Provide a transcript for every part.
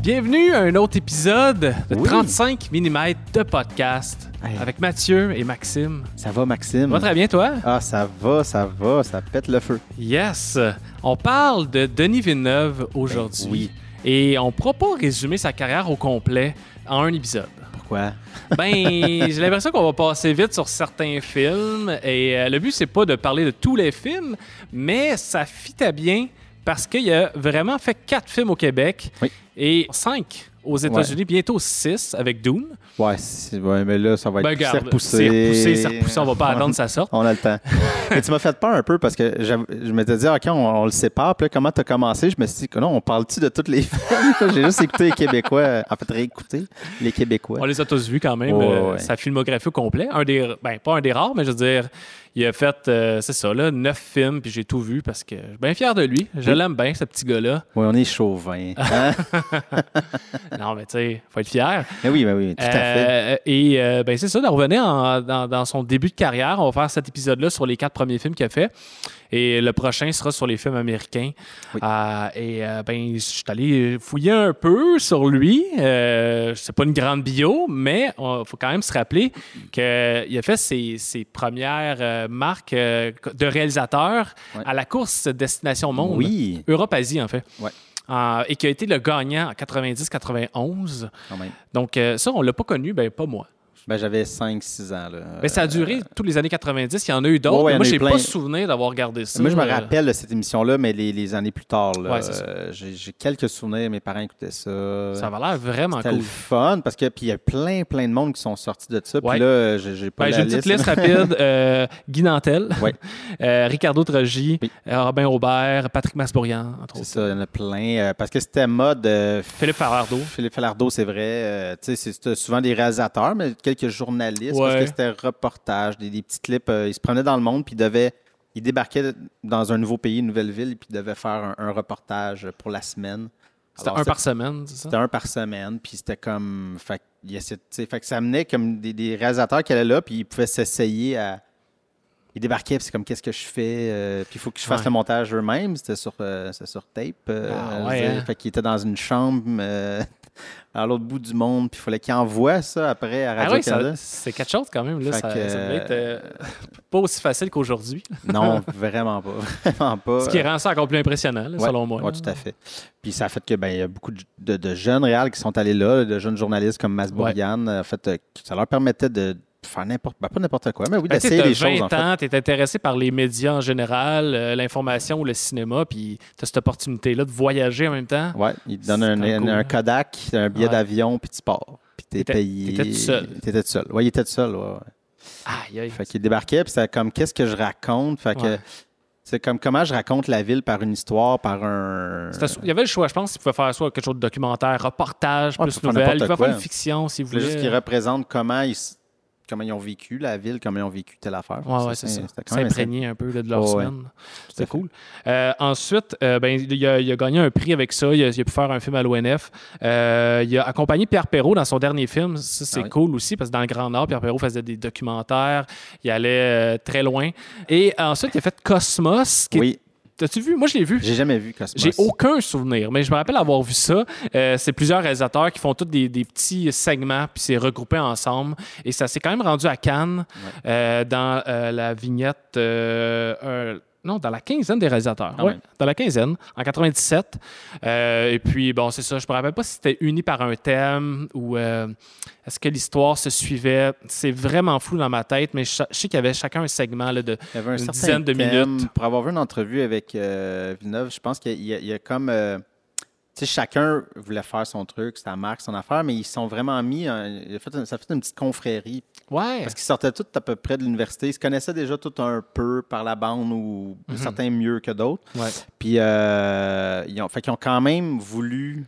Bienvenue à un autre épisode de Oui. 35 mm de podcast Hey. avec Mathieu et Maxime. Ça va, Maxime? Ça va très bien, toi? Ah, ça va, ça va, ça pète le feu. Yes! On parle de Denis Villeneuve aujourd'hui. Ben oui. Et on ne pourra pas résumer sa carrière au complet en un épisode. Pourquoi? Ben, j'ai l'impression qu'on va passer vite sur certains films. Et euh, le but, c'est pas de parler de tous les films, mais ça fitait bien parce qu'il a vraiment fait quatre films au Québec Oui. et cinq aux États-Unis, bientôt six avec Doom. Ouais, mais là, ça va être Ben, c'est regarde, repoussé. c'est repoussé, c'est repoussé, on va pas attendre ça sorte. On a le temps. Mais tu m'as fait peur un peu parce que je m'étais dit, OK, on, on le sépare. Puis là, comment tu as commencé? Je me suis dit, non, on parle-tu de tous les films? J'ai juste écouté les Québécois. En fait, réécouté les Québécois. On les a tous vus quand même, Ouais, euh, sa filmographie au complet. Un des, ben, pas un des rares, mais je veux dire, il a fait, euh, c'est ça, là, neuf films, puis j'ai tout vu parce que je suis bien fier de lui. Je Oui. l'aime bien, ce petit gars-là. Oui, on est chauvin. Hein? non, mais tu sais, faut être fier. mais oui, mais oui, tout à fait. Euh, et euh, ben, c'est ça, de revenir en- dans, dans son début de carrière. On va faire cet épisode-là sur les quatre premiers films qu'il a fait. Et le prochain sera sur les films américains. Oui. Euh, et euh, ben, je suis allé fouiller un peu sur lui. Euh, c'est pas une grande bio, mais il faut quand même se rappeler qu'il a fait ses, ses premières marques de réalisateur à la course Destination Monde. Oui, Europe-Asie, en fait. Euh, et qui a été le gagnant en 90-91. quand même. Donc, euh, ça, on l'a pas connu, ben pas moi. Ben, j'avais 5-6 ans. Là. Mais ça a duré tous les années 90. Il y en a eu d'autres. Ouais, ouais, mais moi, j'ai eu pas plein. souvenir d'avoir regardé ça. Moi, je me Euh, rappelle de cette émission-là, mais les, les années plus tard. là, Ouais, c'est ça. euh, J'ai j'ai quelques souvenirs. Mes parents écoutaient ça. Ça avait l'air vraiment C'était cool. le fun parce que puis il y a plein plein de monde qui sont sortis de ça. Ouais. Puis là, j'ai j'ai pas Ben, la j'ai une petite liste rapide. Euh, Guy Nantel, Ouais. euh, Ricardo Trogi, Oui. euh, Robin Aubert, Patrick Masbourian, entre C'est autres. ça, il y en a plein. euh, parce que c'était mode. euh, Philippe Farardo. Philippe Falardeau, c'est vrai. euh, tu sais, c'est- c'était souvent des réalisateurs, mais quelques journalistes. Parce que c'était reportage, des, des petits clips. euh, ils se promenaient dans le monde, puis ils devaient. Ils débarquaient dans un nouveau pays, une nouvelle ville, puis ils devaient faire un, un reportage pour la semaine. C'était un par semaine, c'est ça? C'était un par semaine, puis c'était comme. Fait, il fait que ça amenait comme des, des réalisateurs qui allaient là, puis ils pouvaient s'essayer à. Ils débarquaient, puis c'est comme qu'est-ce que je fais, euh, puis il faut que je fasse Ouais. le montage eux-mêmes. C'était sur, euh, sur tape. euh, Ah, ouais, hein? Fait qu'ils étaient dans une chambre à l'autre bout du monde, puis il fallait qu'ils envoient ça après à Ah oui, Radio-Canada. c'est quelque chose quand même. Là, ça, que, ça devait être euh, pas aussi facile qu'aujourd'hui. non, vraiment pas. Vraiment pas. Ce qui rend ça encore plus impressionnant, là, Ouais, selon moi. ouais, tout à fait. Puis ça a fait que ben il y a beaucoup de, de- de jeunes réals qui sont allés là, de jeunes journalistes comme Masbourian. En fait, euh, ça leur permettait de faire n'importe ben, pas n'importe quoi, mais oui, Ben, tu d'essayer des choses 20 en fait. ans, tu es intéressé par les médias en général, euh, l'information ou le cinéma, puis tu as cette opportunité-là de voyager en même temps. Ouais, ils te donnent un, un- un. Kodak, un billet Ouais. d'avion, puis tu pars. Puis t'es T'étais- payé. t'étais tout seul. T'étais tout seul. Ouais, il était tout seul. Ouais, ouais. Aïe, aïe. Fait qu'il débarquait, puis c'était comme qu'est-ce que je raconte? Fait que c'est comme comment je raconte la ville par une histoire, par un. Il y avait le choix, je pense, qu'il pouvait faire soit quelque chose de documentaire, reportage, Ouais, plus il nouvelle. Il pouvait faire une fiction, si vous C'est juste voulez. qu'ils représentent comment ils, s- comment ils ont vécu la ville, comment ils ont vécu telle affaire. Ouais, ouais, c'est ça. C'était S'imprégner un peu là, de leur semaine. C'était cool. Euh, ensuite, euh, ben, il, a, il a gagné un prix avec ça. Il a, il a pu faire un film à l'ONF. Euh, il a accompagné Pierre Perrault dans son dernier film. Ça, c'est Ah oui. cool aussi parce que dans le Grand Nord, Pierre Perrault faisait des documentaires. Il allait très loin. Et ensuite, il a fait Cosmos. Qui est- Oui, T'as-tu vu? Moi, je l'ai vu. j'ai jamais vu Cosmos. J'ai aucun souvenir, mais je me rappelle avoir vu ça. Euh, c'est plusieurs réalisateurs qui font tous des, des petits segments, puis c'est regroupé ensemble. Et ça s'est quand même rendu à Cannes, euh, dans euh, la vignette. Non, dans la quinzaine des réalisateurs. Ah Ouais, ouais. Dans la quinzaine, en 97. Euh, et puis, bon, c'est ça. Je me rappelle pas si c'était uni par un thème ou euh, est-ce que l'histoire se suivait? C'est vraiment flou dans ma tête, mais je, je sais qu'il y avait chacun un segment là, de. Il y avait un une dizaine de thème. minutes. Pour avoir vu une entrevue avec euh, Villeneuve, je pense qu'il y a comme. Sais, chacun voulait faire son truc, sa marque, son affaire, mais ils sont vraiment mis. un- fait ça a fait une petite confrérie. Ouais. Parce qu'ils sortaient tous à peu près de l'université. Ils se connaissaient déjà tout un peu par la bande ou Mhm. certains mieux que d'autres. Ouais. Puis, euh, ils, ont, fait qu'ils ont quand même voulu.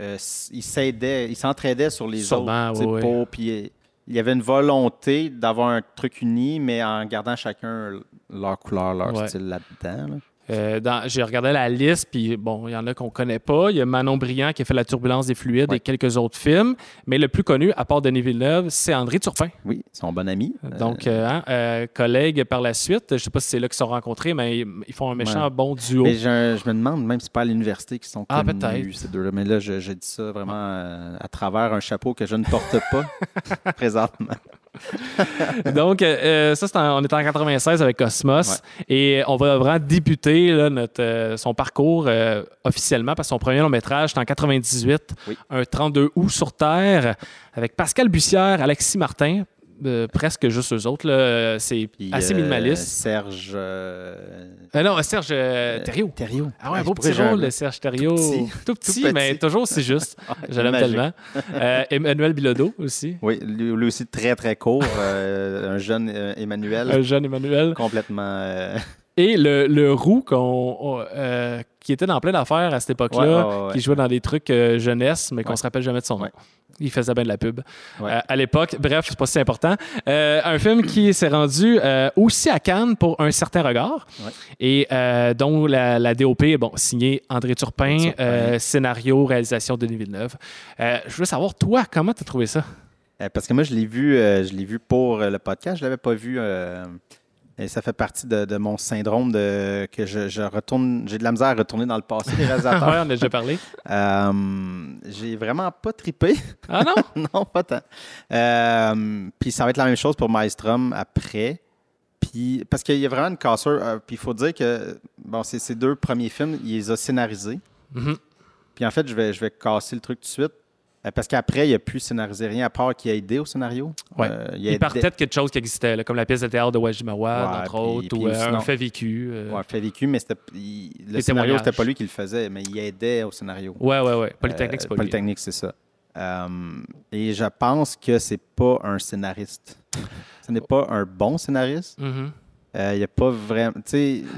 euh, ils s'aidaient, ils s'entraidaient sur les Sûrement, autres. pour- puis, il y avait une volonté d'avoir un truc uni, mais en gardant chacun leur couleur, leur Ouais. style là-dedans. là. Euh, J'ai regardé la liste, puis bon, il y en a qu'on connaît pas. Il y a Manon Briand qui a fait La turbulence des fluides Ouais. et quelques autres films. Mais le plus connu, à part Denis Villeneuve, c'est André Turpin. Oui, son bon ami. Euh, Donc, euh, hein, collègue par la suite. Je sais pas si c'est là qu'ils se sont rencontrés, mais ils, font un méchant Ouais. bon duo. mais je, je me demande même si c'est pas à l'université qu'ils sont Ah, connus, ces deux-là. Mais là, je, je dis ça vraiment à travers un chapeau que je ne porte pas présentement. Donc, euh, euh, ça, en- on est en 96 avec Cosmos. Et on va vraiment débuter là, notre, euh, son parcours euh, officiellement parce que son premier long métrage, c'est en 98, Oui. un 32 août sur Terre, avec Pascal Bussière, Alexis Martin. Euh, presque juste eux autres. là. C'est Puis, assez euh, minimaliste. Serge. Euh, non, Serge Thériault. Thériault. Ah ouais, un je beau petit rôle de Serge Thériault. petit. Tout petit, Tout mais toujours aussi juste. Ah, Je l'aime tellement. Emmanuel Bilodeau aussi. Oui, lui, aussi très très court. un jeune Emmanuel. Un jeune Emmanuel. complètement. Et le, le roux qu'on, on- euh, qui était dans plein d'affaires à cette époque-là, Ouais, ouais, ouais, qui jouait dans des trucs euh, jeunesse, mais qu'on Ouais. se rappelle jamais de son nom. Il faisait bien de la pub Ouais. euh, à l'époque. Bref, c'est pas si important. Euh, un film qui s'est rendu euh, aussi à Cannes pour un certain regard Ouais. et dont la, la DOP est bon, signée André Turpin, Turpin. scénario, réalisation Denis Villeneuve. Je veux savoir, toi, comment tu as trouvé ça? parce que moi, je l'ai vu, je l'ai vu pour le podcast. Je l'avais pas vu. Et ça fait partie de, de mon syndrome de que je, je retourne. J'ai de la misère à retourner dans le passé des réalisateurs. on a déjà parlé. Euh, j'ai vraiment pas trippé. Ah non? non, pas tant. Euh, puis ça va être la même chose pour Maelstrom après. Puis, parce qu'il y a vraiment une cassure. euh, puis il faut dire que bon, ces deux premiers films, il les a scénarisés. Mhm. Puis en fait, je vais, je vais casser le truc tout de suite. Euh, Parce qu'après, il n'a plus scénarisé rien à part qu'il a aidé au scénario. Ouais. Euh, a Il aidé- partait de quelque chose qui existait, là, comme la pièce de théâtre de Wajimawa, Ouais, entre puis- autres, puis ou euh, sinon- un fait vécu. euh. Ouais, fait vécu, mais c'était, il- le Les scénario, c'était pas lui qui le faisait, mais il aidait au scénario. Ouais, ouais, ouais. Polytechnique, Euh, c'est pas lui. Polytechnique, c'est ça. Et je pense que c'est pas un scénariste. Ce n'est pas un bon scénariste. Mhm. Euh, Il n'y a pas vraiment.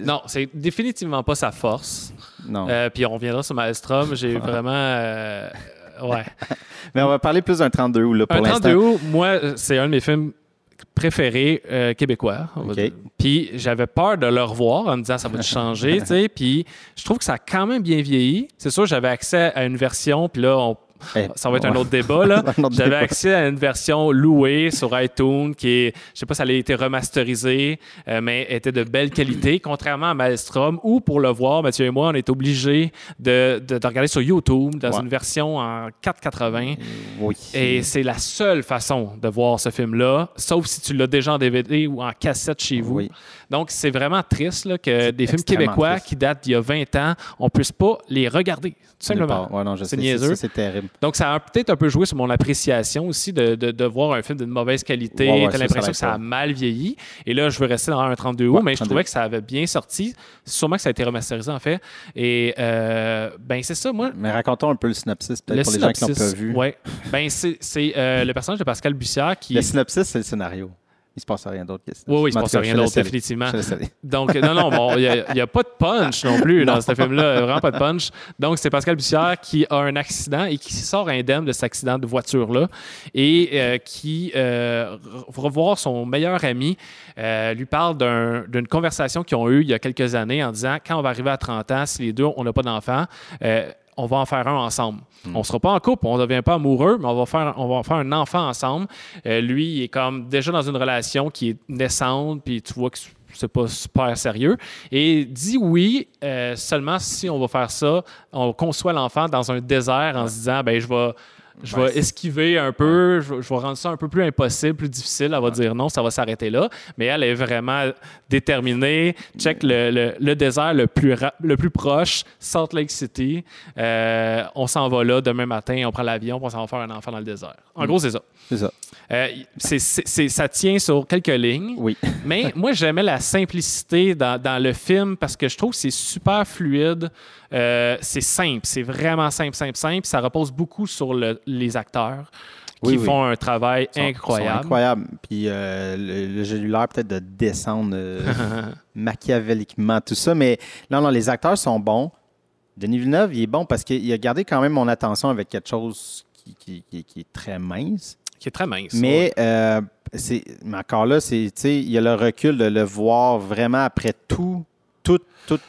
Non, c'est définitivement pas sa force. non. Euh, puis on reviendra sur Maelstrom. J'ai vraiment. euh, ouais. Mais on va parler plus d'un 32 août, là, pour Un l'instant. 32 août, moi, c'est un de mes films préférés euh, québécois. Puis j'avais peur de le revoir en me disant ça va changer, tu sais? Puis je trouve que ça a quand même bien vieilli. C'est sûr, j'avais accès à une version, puis là, on- Eh, ça va être un autre débat, là. J'avais accès à une version louée sur iTunes qui est, je sais pas si elle a été remasterisée, euh, mais était de belle qualité, contrairement à Maelstrom, où pour le voir, Mathieu et moi, on est obligés de, de, de regarder sur YouTube dans Ouais. une version en 480. Oui. Et c'est la seule façon de voir ce film-là, sauf si tu l'as déjà en DVD ou en cassette chez vous. Oui. Donc, c'est vraiment triste là, que des films québécois triste. qui datent d'il y a 20 ans, on puisse pas les regarder, tout simplement. Ouais, C'est niaiseux. C'est terrible. Donc, ça a peut-être un peu joué sur mon appréciation aussi de, de, de voir un film d'une mauvaise qualité. Ouais, ouais, T'as l'impression que ça a mal vieilli. Et là, je veux rester dans un 32 août, mais je 32. trouvais que ça avait bien sorti. Sûrement que ça a été remasterisé, en fait. Et, euh, ben, c'est ça, moi. Mais racontons un peu le synopsis, peut-être Le pour les gens qui l'ont synopsis, pas vu. ouais. Ben, c'est c'est, euh, le personnage de Pascal Bussière qui. Le synopsis, c'est le scénario. Il se passe rien d'autre que ça. Oui, oui, il se passe rien d'autre, définitivement. Donc, non, non, bon, il n'y a, pas de punch non plus dans ce film-là. Vraiment pas de punch. Donc, c'est Pascal Bussière qui a un accident et qui sort indemne de cet accident de voiture-là et euh, qui euh, re- revoir son meilleur ami euh, lui parle d'un- d'une conversation qu'ils ont eue il y a quelques années en disant quand on va arriver à 30 ans, si les deux, on n'a pas d'enfant, euh, on va en faire un ensemble. On ne sera pas en couple, on ne devient pas amoureux, mais on va faire, on va faire un enfant ensemble. Euh, lui, il est comme déjà dans une relation qui est naissante, puis tu vois que c'est pas super sérieux. Et dit oui euh, seulement si on va faire ça, on conçoit l'enfant dans un désert en se disant, ben je vais. Je vais esquiver un peu, je, vais- je vais rendre ça un peu plus impossible, plus difficile. Elle va dire non, ça va s'arrêter là. Mais elle est vraiment déterminée. Check le, le- le désert le plus, le plus proche, Salt Lake City. Euh, on s'en va là demain matin, on prend l'avion, on s'en va faire un enfant dans le désert. En gros, c'est ça. C'est ça. Euh, ça tient sur quelques lignes. Oui. Mais moi, j'aimais la simplicité dans, dans le film parce que je trouve que c'est super fluide. Euh, c'est simple. C'est vraiment simple, simple, simple. Ça repose beaucoup sur le- les acteurs qui Oui, oui. font un travail sont- incroyable. sont incroyables. Puis euh, le, le- j'ai eu l'air peut-être de descendre euh, machiavéliquement, tout ça. Mais non, non, les acteurs sont bons. Denis Villeneuve, il est bon parce qu'il a gardé quand même mon attention avec quelque chose qui, qui- qui- qui est très mince. qui est très mince. Mais, euh, c'est, mais encore là, c'est, il y a le recul de le voir vraiment après tout, tous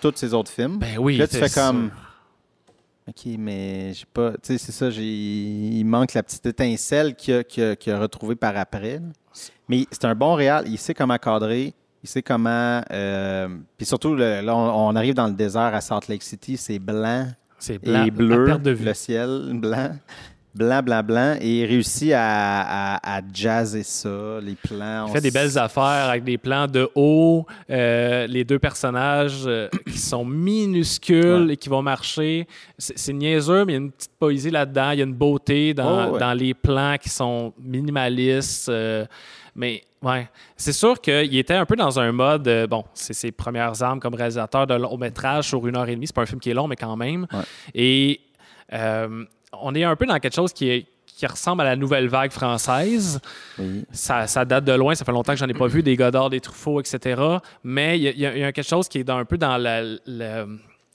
tous ces autres films. Ben oui. Là, tu fais comme. sûr. OK, mais j'ai pas. Tu sais, c'est ça, j'ai, il manque la petite étincelle qu'il a, retrouvée par après. là. Mais c'est un bon réal, il sait comment cadrer, il sait comment. euh, puis surtout, le- là, on, on arrive dans le désert à Salt Lake City, c'est blanc C'est blanc, et bleu, à perte de vue. le ciel blanc. Blanc, blanc, blanc, et il réussit à, à, à jazzer ça, les plans. Il fait des belles affaires avec des plans de haut, euh, les deux personnages euh, qui sont minuscules Ouais. et qui vont marcher. C'est c'est niaiseux, mais il y a une petite poésie là-dedans. Il y a une beauté dans, Oh, ouais. dans les plans qui sont minimalistes. euh, mais ouais, c'est sûr qu'il était un peu dans un mode. euh, bon, c'est ses premières armes comme réalisateur de long métrage sur une heure et demie. C'est pas un film qui est long, mais quand même. Ouais. Et euh, on est un peu dans quelque chose qui est qui ressemble à la nouvelle vague française. Oui. Ça, ça date de loin, ça fait longtemps que j'en ai pas vu, des Godard, des Truffaut, etc. Mais il y, a- y y quelque chose qui est dans, un peu dans la- la-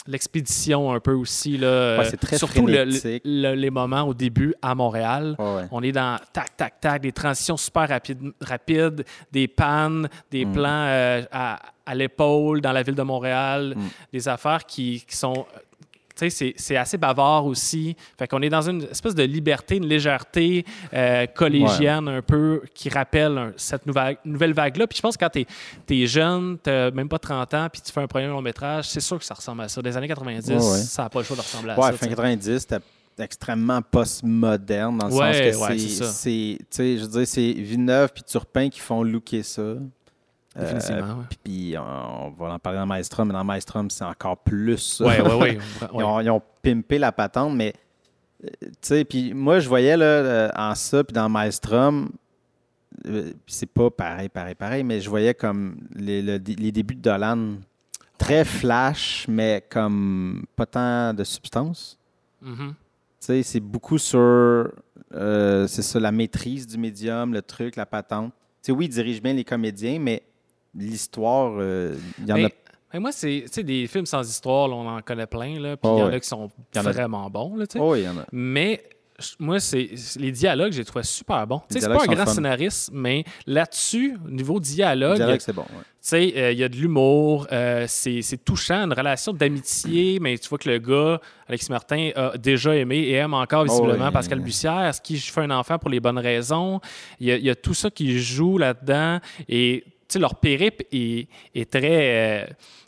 l'expédition un peu aussi. Là, Ouais, c'est très Surtout le- les moments au début à Montréal. Ouais. On est dans tac, tac, tac, des transitions super rapides, rapides des pannes, des Mm. plans euh, à, à l'épaule dans la ville de Montréal, Mm. des affaires qui, qui sont. Tu sais, c'est- assez bavard aussi. Fait qu'on est dans une espèce de liberté, une légèreté euh, collégienne un peu qui rappelle un- cette nouvelle, nouvelle vague-là. Puis je pense que quand t'es es jeune, t'as même pas 30 ans, puis tu fais un premier long métrage, c'est sûr que ça ressemble à ça. Des années 90, Ouais, ouais. ça n'a pas le choix de ressembler à Ouais, ça. fin tu sais. 90, c'était extrêmement postmoderne dans le Ouais, sens que ouais, c'est, tu je veux dire, c'est Villeneuve puis Turpin qui font looker ça. Définitivement, Euh, ouais. puis- Puis on, va en parler dans Maelstrom, mais dans Maelstrom, c'est encore plus ça. Ouais, ouais, ouais. ils, ont, pimpé la patente, mais euh, tu sais, puis moi, je voyais là, euh, en ça, puis dans Maelstrom, euh, c'est pas pareil, pareil, pareil, mais je voyais comme les, le- les débuts de Dolan très flash, mais comme pas tant de substance. Mhm. Tu sais, c'est beaucoup sur euh, c'est ça, la maîtrise du médium, le truc, la patente. Tu sais, oui, il dirige bien les comédiens, mais l'histoire, euh, il y en Mais- a. mais moi, c'est des films sans histoire, là, on en connaît plein, là, puis Oh, il y en ouais. a qui sont Il y en a- vraiment bons. Là. Oh, y en a. Mais moi, c'est les dialogues, j'ai trouvé super bons. Tu sais, C'est pas un grand fun. scénariste, mais là-dessus, au niveau dialogue, dialogue, c'est bon. ouais. tu sais, euh, il y a de l'humour, euh, c'est touchant, une relation d'amitié, mais tu vois que le gars, Alexis Martin, a déjà aimé et aime encore visiblement oui. Pascal Bussière. Est-ce qu'il fait un enfant pour les bonnes raisons? Il y y a tout ça qui joue là-dedans et leur périple est, est très... euh,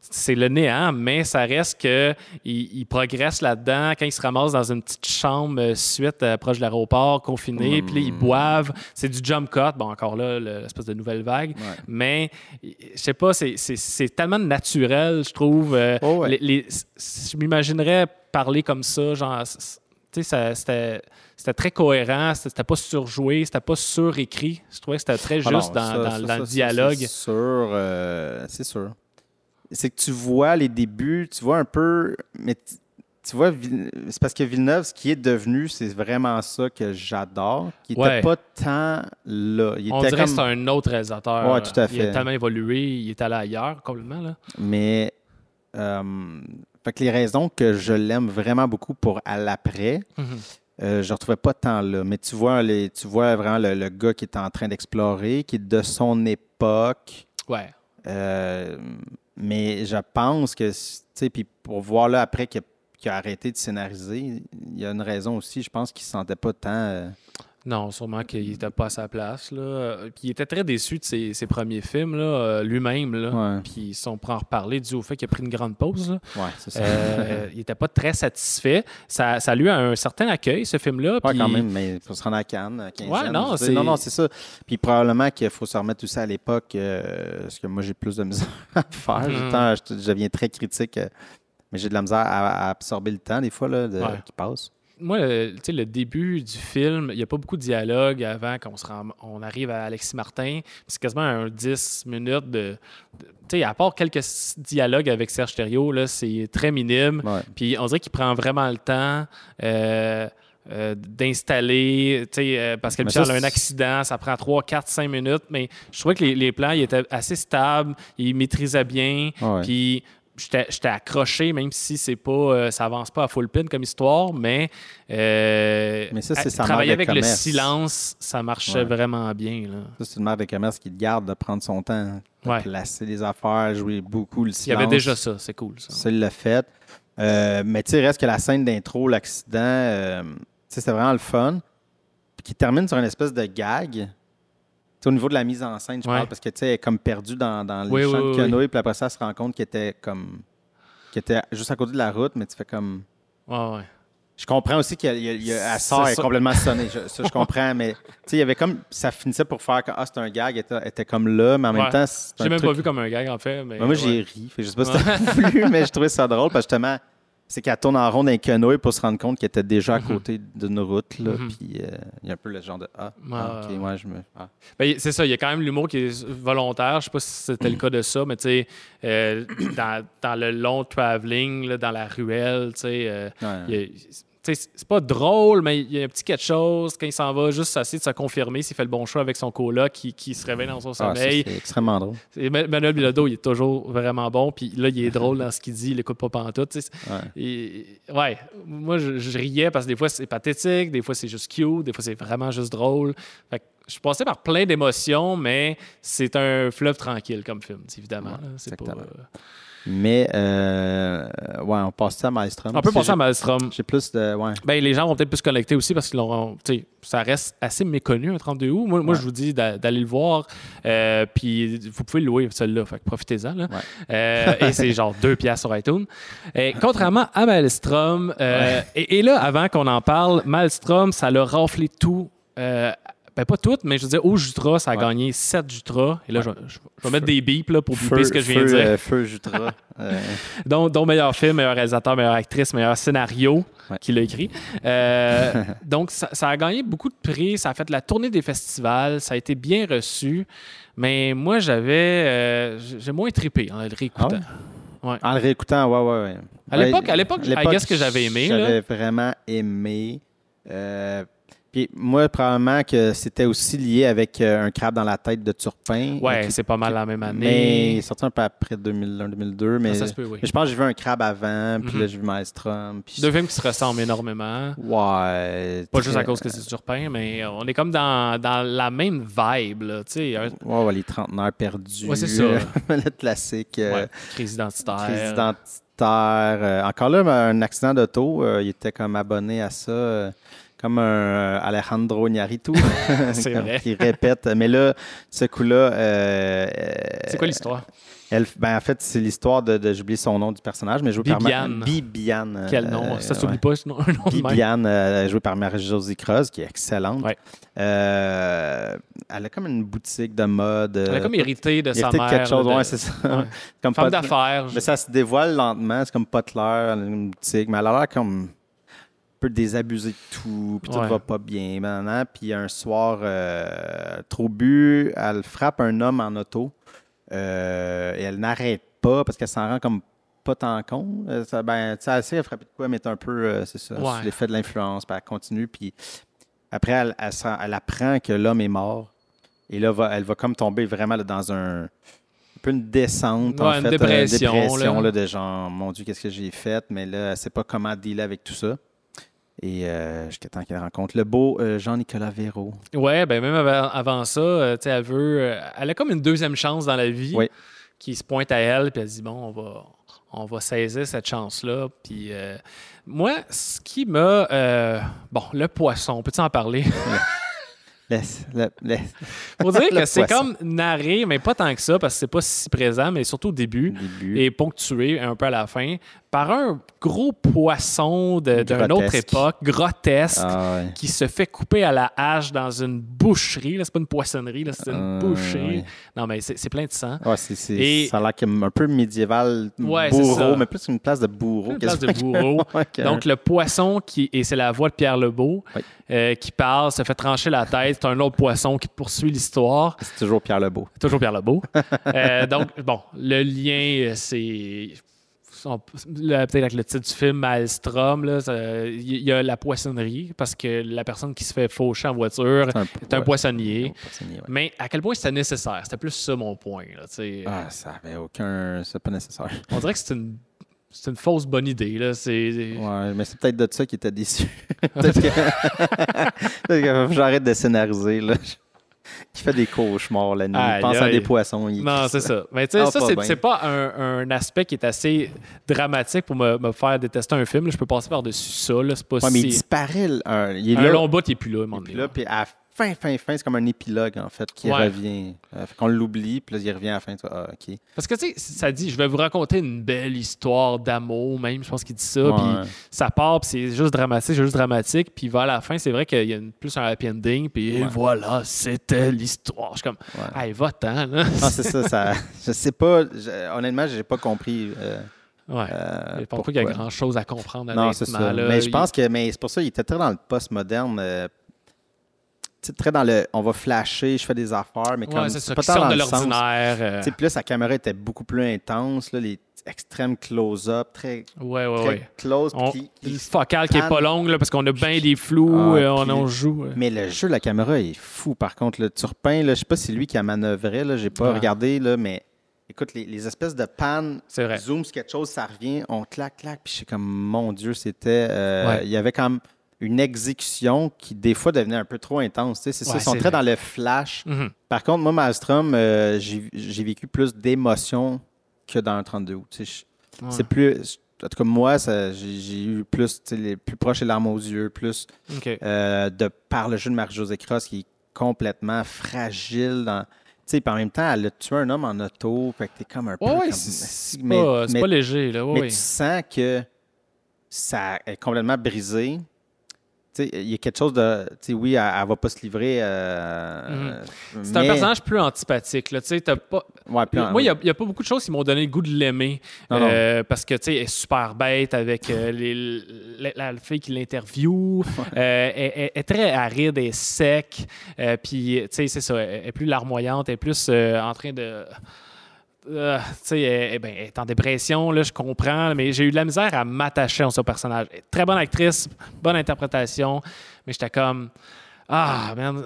c'est le néant, mais ça reste que ils progressent là-dedans. Quand ils se ramassent dans une petite chambre euh, suite euh, proche de l'aéroport, confinés, puis là, ils boivent. C'est du jump cut. Bon, encore là, le- l'espèce de nouvelle vague. Ouais. Mais je sais pas, c'est- tellement naturel, je trouve. Oh, ouais. les- les- c- je m'imaginerais parler comme ça, genre, c'était très cohérent, c'était pas surjoué, c'était pas surécrit. Je trouvais que c'était très juste Ah non, dans, ça- dans- ça- dans ça, le dialogue. C'est sûr. euh, c'est sûr. C'est que tu vois les débuts, tu vois un peu. Mais tu, tu vois, c'est parce que Villeneuve, ce qui est devenu, c'est vraiment ça que j'adore. Qui n'était Ouais. pas tant là. Il On était dirait que c'est un autre réalisateur. Ouais, tout à Il a fait. tellement évolué, il est allé ailleurs complètement. Là. Mais. euh, fait que les raisons que je l'aime vraiment beaucoup pour à l'après, Mhm. euh, je ne retrouvais pas tant là. Mais tu vois, les, tu vois vraiment le, le gars qui est en train d'explorer, qui est de son époque. Ouais. Euh, mais je pense que, tu sais, puis pour voir là après qu'il a, qu'il a arrêté de scénariser, il y a une raison aussi. Je pense qu'il ne se sentait pas tant. euh, Non, sûrement qu'il n'était pas à sa place. Là. Puis il était très déçu de ses, ses premiers films, là, euh, lui-même. Là. Ouais. Puis si on prend en reparler dû au fait qu'il a pris une grande pause. là. ouais, c'est ça. Euh, il n'était pas très satisfait. Ça, ça lui a un certain accueil, ce film-là. Ouais, puis- quand même, mais il faut se rendre à Cannes, à 15 Ouais, non, c'est- non, non, c'est ça. Puis probablement qu'il faut se remettre aussi à l'époque, euh, parce que moi, j'ai plus de misère à faire. Temps, je, je deviens très critique, mais j'ai de la misère à, à absorber le temps, des fois, là, de- qui passe. Moi, le, tu sais, le début du film, il n'y a pas beaucoup de dialogue avant qu'on se rend- on arrive à Alexis Martin. C'est quasiment un 10 minutes de. de- tu sais, à part quelques dialogues avec Serge Thériault, là, c'est très minime. Ouais. Puis on dirait qu'il prend vraiment le temps euh, euh, d'installer. tu sais, euh, parce que Mais Michel ça, a un accident, ça prend 3, 4, 5 minutes. Mais je trouvais que les, les plans ils étaient assez stables, il maîtrisait bien. Puis j'étais accroché, même si c'est pas, euh, ça avance pas à full pin comme histoire, mais, euh, Mais ça, c'est à- sa travailler avec le silence, ça marchait Ouais. vraiment bien. Là. Ça, c'est une marque de commerce qui te garde de prendre son temps, de Ouais. placer les affaires, jouer beaucoup le Il y silence. avait déjà ça, c'est cool. Ça. Ça, l'a fait. Euh, mais tu sais, reste que la scène d'intro, l'accident, euh, c'était vraiment le fun. Puis qui termine sur une espèce de gag. Au niveau de la mise en scène, je Ouais. parle, parce que tu sais, elle est comme perdue dans, dans les Oui, champs oui, de canoë, puis après ça, elle se rend compte qu'elle était comme. qu'elle était juste à côté de la route, mais tu fais comme. Ouais, ouais. Je comprends aussi qu'elle elle sort, est ça. complètement sonnée. Je- ça, je comprends, mais tu sais, il y avait comme. Ça finissait pour faire que ah, c'est un gag, elle était, comme là, mais en même temps, J'ai même truc- pas vu comme un gag, en fait. Mais, moi, moi, j'ai ri. Fait je sais pas si t'as voulu, mais je trouvais ça drôle parce que justement, c'est qu'elle tourne en rond d'un canoë pour se rendre compte qu'elle était déjà à côté d'une route. Là, Mhm. Puis euh, il y a un peu le genre de Ah, ah, ok, ouais. moi, je me. ah. Ben, c'est ça, il y a quand même l'humour qui est volontaire. Je sais pas si c'était le cas de ça, mais tu sais, euh, dans, dans le long traveling, là, dans la ruelle, tu sais, euh, Ouais. C'est pas drôle, mais il y a un petit quelque chose quand il s'en va, juste essayer de se confirmer s'il fait le bon choix avec son coloc qui, qui se réveille dans son Ah, sommeil. c'est extrêmement drôle. Et Manuel Bilodeau, il est toujours vraiment bon. Puis là, il est drôle dans ce qu'il dit. Il écoute pas pantoute. Ouais. Et, ouais, moi, je, je riais parce que des fois, c'est pathétique, des fois, c'est juste cute, des fois, c'est vraiment juste drôle. Fait que je suis passé par plein d'émotions, mais c'est un fleuve tranquille comme film, évidemment. Ouais, c'est pas, euh, Mais, euh, ouais, on passe à Maelstrom. On peut passer à Maelstrom. J'ai plus de. Ouais. Ben, les gens vont peut-être plus se connecter aussi parce que ça reste assez méconnu, un 32 août. Moi, moi je vous dis d'a- d'aller le voir. euh, puis vous pouvez le louer, celui-là. Fait que profitez-en. Ouais. Euh, et c'est genre deux piastres sur iTunes. Et contrairement à Maelstrom, et, et là, avant qu'on en parle, Maelstrom, ça l'a raflé tout. Ben, pas tout, mais je veux dire, au Jutra, ça a Ouais. gagné 7 Jutra. Et là, Ouais. je, je- je vais mettre des bips là, pour biper ce que je viens de dire. euh, feu Jutra. Euh, dont meilleur film, meilleur réalisateur, meilleure actrice, meilleur scénario Ouais. qu'il a écrit. Euh, donc, ça, ça a gagné beaucoup de prix. Ça a fait la tournée des festivals. Ça a été bien reçu. Mais moi, j'avais. euh, j'ai moins trippé en le réécoutant. Ah En le réécoutant, ouais, ouais, ouais. À l'époque- à l'époque, guess que j'avais aimé. J'avais vraiment aimé. Euh, puis moi, probablement que c'était aussi lié avec euh, un crabe dans la tête de Turpin. Ouais, c'est pas mal la même Mais il année. est sorti un peu après 2001-2002. Mais, Ah, ça se peut, oui. mais je pense que j'ai vu un crabe avant, puis Mhm. là, j'ai vu Maelstrom. Puis Deux films qui se ressemblent énormément. Ouais. Pas très- juste à cause que c'est Turpin, mais on est comme dans, dans la même vibe. Là, un- Ouais, ouais, les trentenaires perdus. Ouais, c'est ça. le classique. euh, ouais, crise identitaire. crise identitaire. Euh, encore là, un accident d'auto, il était comme abonné à ça, comme un euh, Alejandro Iñárritu. Il répète. Mais là, ce coup-là. euh, C'est quoi l'histoire? Elle, ben, en fait, c'est l'histoire de, de j'oublie son nom du personnage, mais joué par Bibiane. Mar- Bibiane. Quel nom? euh, ça ouais. s'oublie pas, un nom de. Bibiane, euh, jouée par Marie-Josie Creuse, qui est excellente. Ouais. Euh, elle a comme une boutique de mode. Elle a comme hérité de sa mère. quelque chose, de- ouais, c'est ça. Comme Femme d'affaires. Mais ça se dévoile lentement. C'est comme Potler, elle a une boutique, mais elle a l'air comme peu désabusée de tout, puis tout Ouais. va pas bien. Maintenant, puis un soir, euh, trop bu, elle frappe un homme en auto euh, et elle n'arrête pas parce qu'elle s'en rend comme pas tant compte. Euh, ça, ben, tu sais, elle frappe de quoi, mais un peu, c'est ça, Ouais. l'effet de l'influence, puis elle continue, puis après, elle, elle, apprend que l'homme est mort. Et là, va- elle va comme tomber vraiment là, dans un, un peu une descente, en Ouais, une fait. euh, dépression, dépression, là. là, de genre, mon Dieu, qu'est-ce que j'ai fait? Mais là, elle ne sait pas comment dealer avec tout ça. Et euh, jusqu'à temps qu'elle rencontre le beau euh, Jean-Nicolas Véraud. Ouais, ben même avant, avant ça, euh, elle veut. euh, elle a comme une deuxième chance dans la vie Oui. qui se pointe à elle, puis elle dit bon, on va, on va saisir cette chance-là. Puis euh, moi, ce qui m'a. bon, le poisson, peut-tu en parler? Laisse, laisse. Pour dire que c'est comme narré, mais pas tant que ça, parce que c'est pas si présent, mais surtout au début. Début. et ponctué un peu à la fin par un gros poisson de- d'une autre époque, grotesque, Ah, ouais. qui se fait couper à la hache dans une boucherie. C'est pas une poissonnerie, c'est une Euh, boucherie. ouais. Non, mais c'est plein de sang. Ouais, c'est, c'est- Et- ça a l'air un peu médiéval, bourreau, mais plus une place de bourreau. Une place de bourreau. Donc, le poisson, qui, et c'est la voix de Pierre Lebeau, euh, qui parle, se fait trancher la tête. C'est un autre poisson qui poursuit l'histoire. c'est toujours Pierre Lebeau. Toujours Pierre Lebeau. Euh, donc, bon, le lien, euh, c'est. Peut-être avec le titre du film Maelstrom, il y a la poissonnerie, parce que la personne qui se fait faucher en voiture un, est un ouais, poissonnier. un poissonnier, ouais. Mais à quel point c'était nécessaire? C'était plus ça mon point. Là. Ah, ça avait aucun. C'est pas nécessaire. On dirait que c'est une, c'est une fausse bonne idée. Là. Ouais, mais c'est peut-être de ça qu'il était déçu. peut-être que j'arrête de scénariser, là. Qui fait des cauchemars la nuit. Il pense à des poissons. il Non, c'est ça. Mais tu sais, Ah, ça, c'est, pas un, un aspect qui est assez dramatique pour me, me faire détester un film. là. Je peux passer par-dessus ça. C'est pas Ouais, mais il si... disparaît. le- un- il est Un là. long bout, il est plus là. moment Puis donné, là, puis à fin, fin, fin, c'est comme un épilogue, en fait, qui Ouais. revient. Euh, fait qu'on l'oublie, puis là, il revient à la fin. Ah, OK. Parce que, tu sais, ça dit, je vais vous raconter une belle histoire d'amour, même, je pense qu'il dit ça. Ouais. Puis ça part, puis c'est juste dramatique, c'est juste dramatique. Puis vers la fin, c'est vrai qu'il y a une- plus un happy ending. Puis Ouais. voilà, c'était l'histoire. Je suis comme, hey, va-t'en, là. Non, c'est ça, ça. Je sais pas. je- honnêtement, j'ai pas compris. euh, Ouais. euh, je pense pas qu'il y a pourquoi. grand-chose à comprendre, Non, c'est ça. là. mais je Il- pense que mais c'est pour ça qu'il était très dans le post-moderne. euh, très dans le on va flasher, je fais des affaires, mais comme Ouais, c'est pas qui tant dans de le l'ordinaire. euh, Puis là, sa caméra était beaucoup plus intense, là, les extrêmes close-up, très, Ouais, ouais, très close. On- qui- qui- Une focale qui est pas longue, là, parce qu'on a bien des flous, Ah, euh, on en joue. euh. Mais le jeu, la caméra est fou. Par contre, le Turpin, là, je sais pas si c'est lui qui a manœuvré, là, j'ai pas regardé, là, mais écoute, les, les espèces de pannes, zoom quelque chose, ça revient, on claque, claque, puis je suis comme, mon Dieu, c'était. euh, Ouais. Il y avait comme une exécution qui, des fois, devenait un peu trop intense. C'est ça, ils sont très dans le flash. Mhm. Par contre, moi, Maelstrom, euh, j'ai vécu plus d'émotions que dans un 32 août. Ouais. C'est plus. En tout cas, moi, j'ai eu plus, les plus proches et larmes aux yeux, plus euh, de par le jeu de Marie-Josée Cross qui est complètement fragile. Dans, tu sais, puis en même temps, elle a tué un homme en auto. Fait que t'es comme un peu. Ouais, c'est- pas, léger, là. Ouais, mais ouais. tu sens que ça est complètement brisé. Il y a quelque chose de. Tu sais, oui, elle, elle va pas se livrer. euh, Mhm. C'est un personnage plus antipathique. Là. Pas... Ouais, Moi, il n'y a, pas beaucoup de choses qui m'ont donné le goût de l'aimer. Euh, parce que, tu sais, elle est super bête avec euh, les- la, la fille qui l'interview. Euh, elle, est très aride et sec. Puis, tu sais, c'est ça. Elle est plus larmoyante. Elle est plus en train de. Euh, elle, ben, elle est en dépression, là, je comprends, mais j'ai eu de la misère à m'attacher à son personnage. Très bonne actrice, bonne interprétation, mais j'étais comme. Ah, man,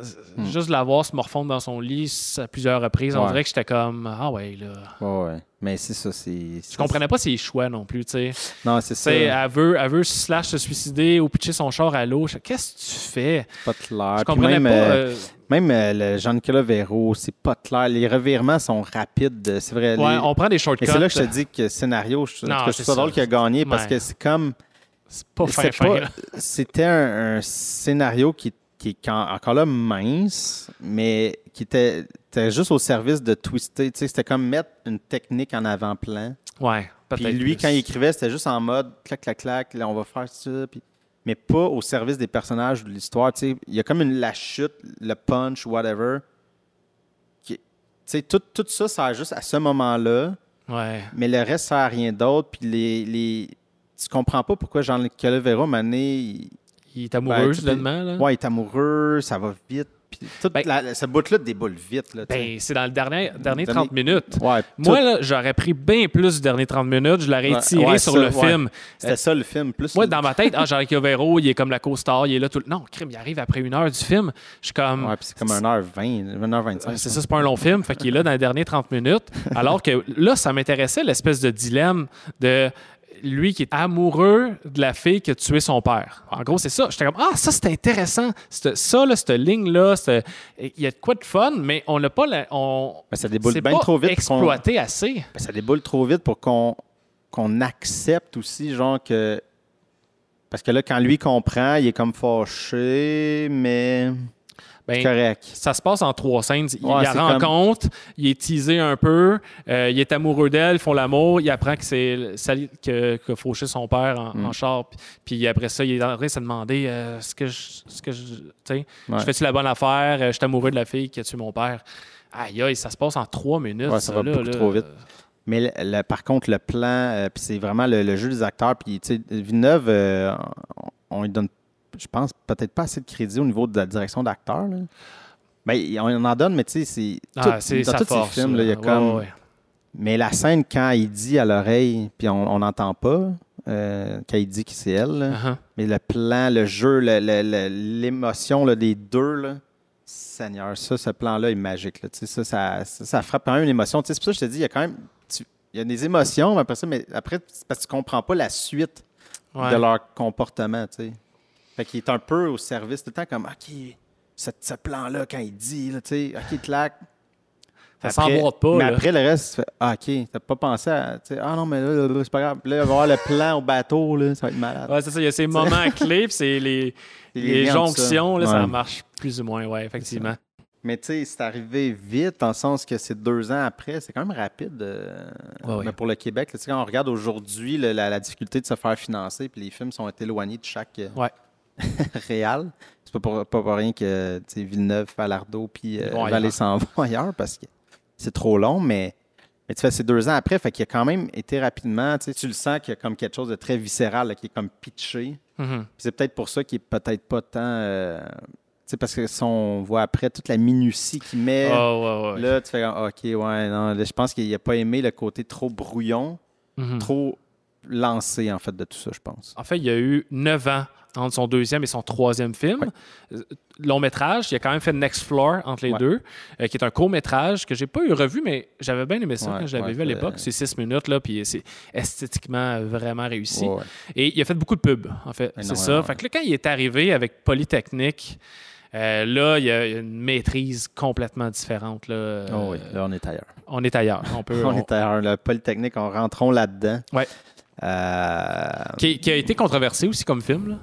juste de la voir se morfondre dans son lit à plusieurs reprises, on dirait que j'étais comme. Ah, ouais, là. Ouais, ouais. Mais c'est ça, c'est. Je comprenais pas ses choix non plus, tu sais. Non, c'est ça. elle veut, elle veut slash se suicider ou pitcher son char à l'eau. Qu'est-ce que tu fais? Pas clair. Je comprenais même, pas. euh, euh, Même euh, le Jean-Nicolas Véro, c'est pas clair. Les revirements sont rapides. C'est vrai. ouais, les- on prend des Et shortcuts. c'est là que je te dis que scénario, je, Non, trouve ça ça. drôle qu'il a gagné parce Ouais. que c'est comme. C'est pas fin. C'était un, un scénario qui, qui est encore là mince, mais qui était, était juste au service de twister. Tu sais, C'était comme mettre une technique en avant-plan. Ouais. Puis lui, plus. quand il écrivait, c'était juste en mode clac, clac, clac, là, on va faire ça. Puis... Mais pas au service des personnages ou de l'histoire. Tu sais, Il y a comme une, la chute, le punch, whatever. Qui... tu sais, Tout, tout ça sert juste à ce moment-là, Ouais. mais le reste sert à rien d'autre. Puis les, les... tu comprends pas pourquoi Jean-Luc Véro, mané, il... Il est amoureux, Ben, soudainement, là. ouais, il est amoureux, ça va vite. Puis toute Ben- la- ce bout-là déboule vite. Là. Ben, c'est dans le dernier, dernier Dernier- 30 minutes. ouais, Moi, là, j'aurais pris bien plus du dernier 30 minutes. Je l'aurais Ouais, ouais, sur ça, le film. c'était ça le film. Plus Moi, dans ma tête, ah, Jean-Luc Véro, il est comme la co-star, il est là tout le... Non, crime, il arrive après une heure du film. Je suis comme... Ouais, puis c'est comme 1h20, 1h25. Euh, C'est ça, c'est pas un long film. Fait qu'il est là dans les derniers 30 minutes. Alors que là, ça m'intéressait l'espèce de dilemme de lui qui est amoureux de la fille qui a tué son père. En gros, c'est ça. J'étais comme, ah, ça, c'est intéressant. Ça, là, cette ligne-là, il y a de quoi de fun, mais on n'a pas. la- on, Ben, ça déboule bien pas trop vite. exploité assez. Ben, ça déboule trop vite pour qu'on accepte aussi, genre que. Parce que là, quand lui comprend, il est comme fâché, mais Ben, correct. ça se passe en trois scènes. Il Ouais, la rencontre, il est teasé un peu, euh, il est amoureux d'elle, ils font l'amour, il apprend que c'est celle que, que fauché son père en, Mm. en char, puis, après ça, il est en train de se demander euh, ce que je, ce que je, Ouais. fais-tu la bonne affaire, Euh, je suis amoureux de la fille qui a tué mon père. Aïe, aïe, ça se passe en trois minutes. Ouais, ça va là, beaucoup là. trop vite. Mais le- le- par contre, le plan, euh, puis c'est vraiment le, le jeu des acteurs. Puis, Villeneuve, euh, on lui donne, je pense, peut-être pas assez de crédit au niveau de la direction d'acteur. Ben, on en donne, mais tu sais, c'est. Ah, c'est dans tous force. ces films, là, il y a comme. Ouais. Mais la scène, quand il dit à l'oreille, puis on n'entend pas, euh, quand il dit que c'est elle, là. Uh-huh. mais le plan, le jeu, l'émotion des deux, là, Seigneur, ça, ce plan-là est magique. Là, Tu sais, ça, ça, ça, ça frappe quand même une émotion. Tu sais, C'est pour ça que je te dis, il y a quand même tu- il y a des émotions, mais après ça, mais après, c'est parce que tu comprends pas la suite Ouais. de leur comportement. Tu sais. Fait qu'il est un peu au service tout le temps comme OK, ce, ce plan-là, quand il dit, là, tu sais, OK, clac. Ça s'emboîte pas, Mais là. après, le reste, tu fais ah, OK, t'as pas pensé à. tu sais, Ah non, mais là, c'est pas grave. Là, il va y avoir le plan au bateau, là, ça va être malade. Ouais, c'est ça. Il y a ces moments clés, puis c'est les, Les les liens entre ça. jonctions, là, ça marche plus ou moins, ouais, effectivement. Mais tu sais, c'est arrivé vite, le sens que c'est deux ans après. C'est quand même rapide euh, Ouais, ouais. mais pour le Québec. là, tu sais, quand on regarde aujourd'hui la, la difficulté de se faire financer, puis les films sont éloignés de chaque euh, Ouais. réal. C'est pas pour, pas pour rien que Villeneuve, Falardeau, puis euh, Vallée s'en vont ailleurs parce que c'est trop long, mais, mais tu fais c'est deux ans après, fait qu'il a quand même été rapidement, tu le sens qu'il y a comme quelque chose de très viscéral, là, qui est comme pitché. Mhm. Puis c'est peut-être pour ça qu'il est peut-être pas tant. euh, tu sais, parce que si on voit après toute la minutie qu'il met. Ah, ouais, ouais. Là, tu fais OK, ouais, non. là, je pense qu'il n'a pas aimé le côté trop brouillon, Mhm. trop lancé, en fait, de tout ça, je pense. En fait, il y a eu neuf ans entre son deuxième et son troisième film. Euh, Long métrage, il a quand même fait Next Floor entre les Ouais. deux, euh, qui est un court métrage que j'ai pas eu revu, mais j'avais bien aimé ça Ouais, quand je l'avais vu à l'époque. euh, C'est six minutes, là, puis c'est esthétiquement vraiment réussi. Et il a fait beaucoup de pubs, en fait. C'est ça. Fait que là, quand il est arrivé avec Polytechnique, euh, là, il y a une maîtrise complètement différente. Là. Euh, Oh oui, là, on est ailleurs. On est ailleurs. On peut, on on- est ailleurs. Le Polytechnique, on rentrons là-dedans. Ouais. Euh, qui, qui a été controversé aussi comme film. Là.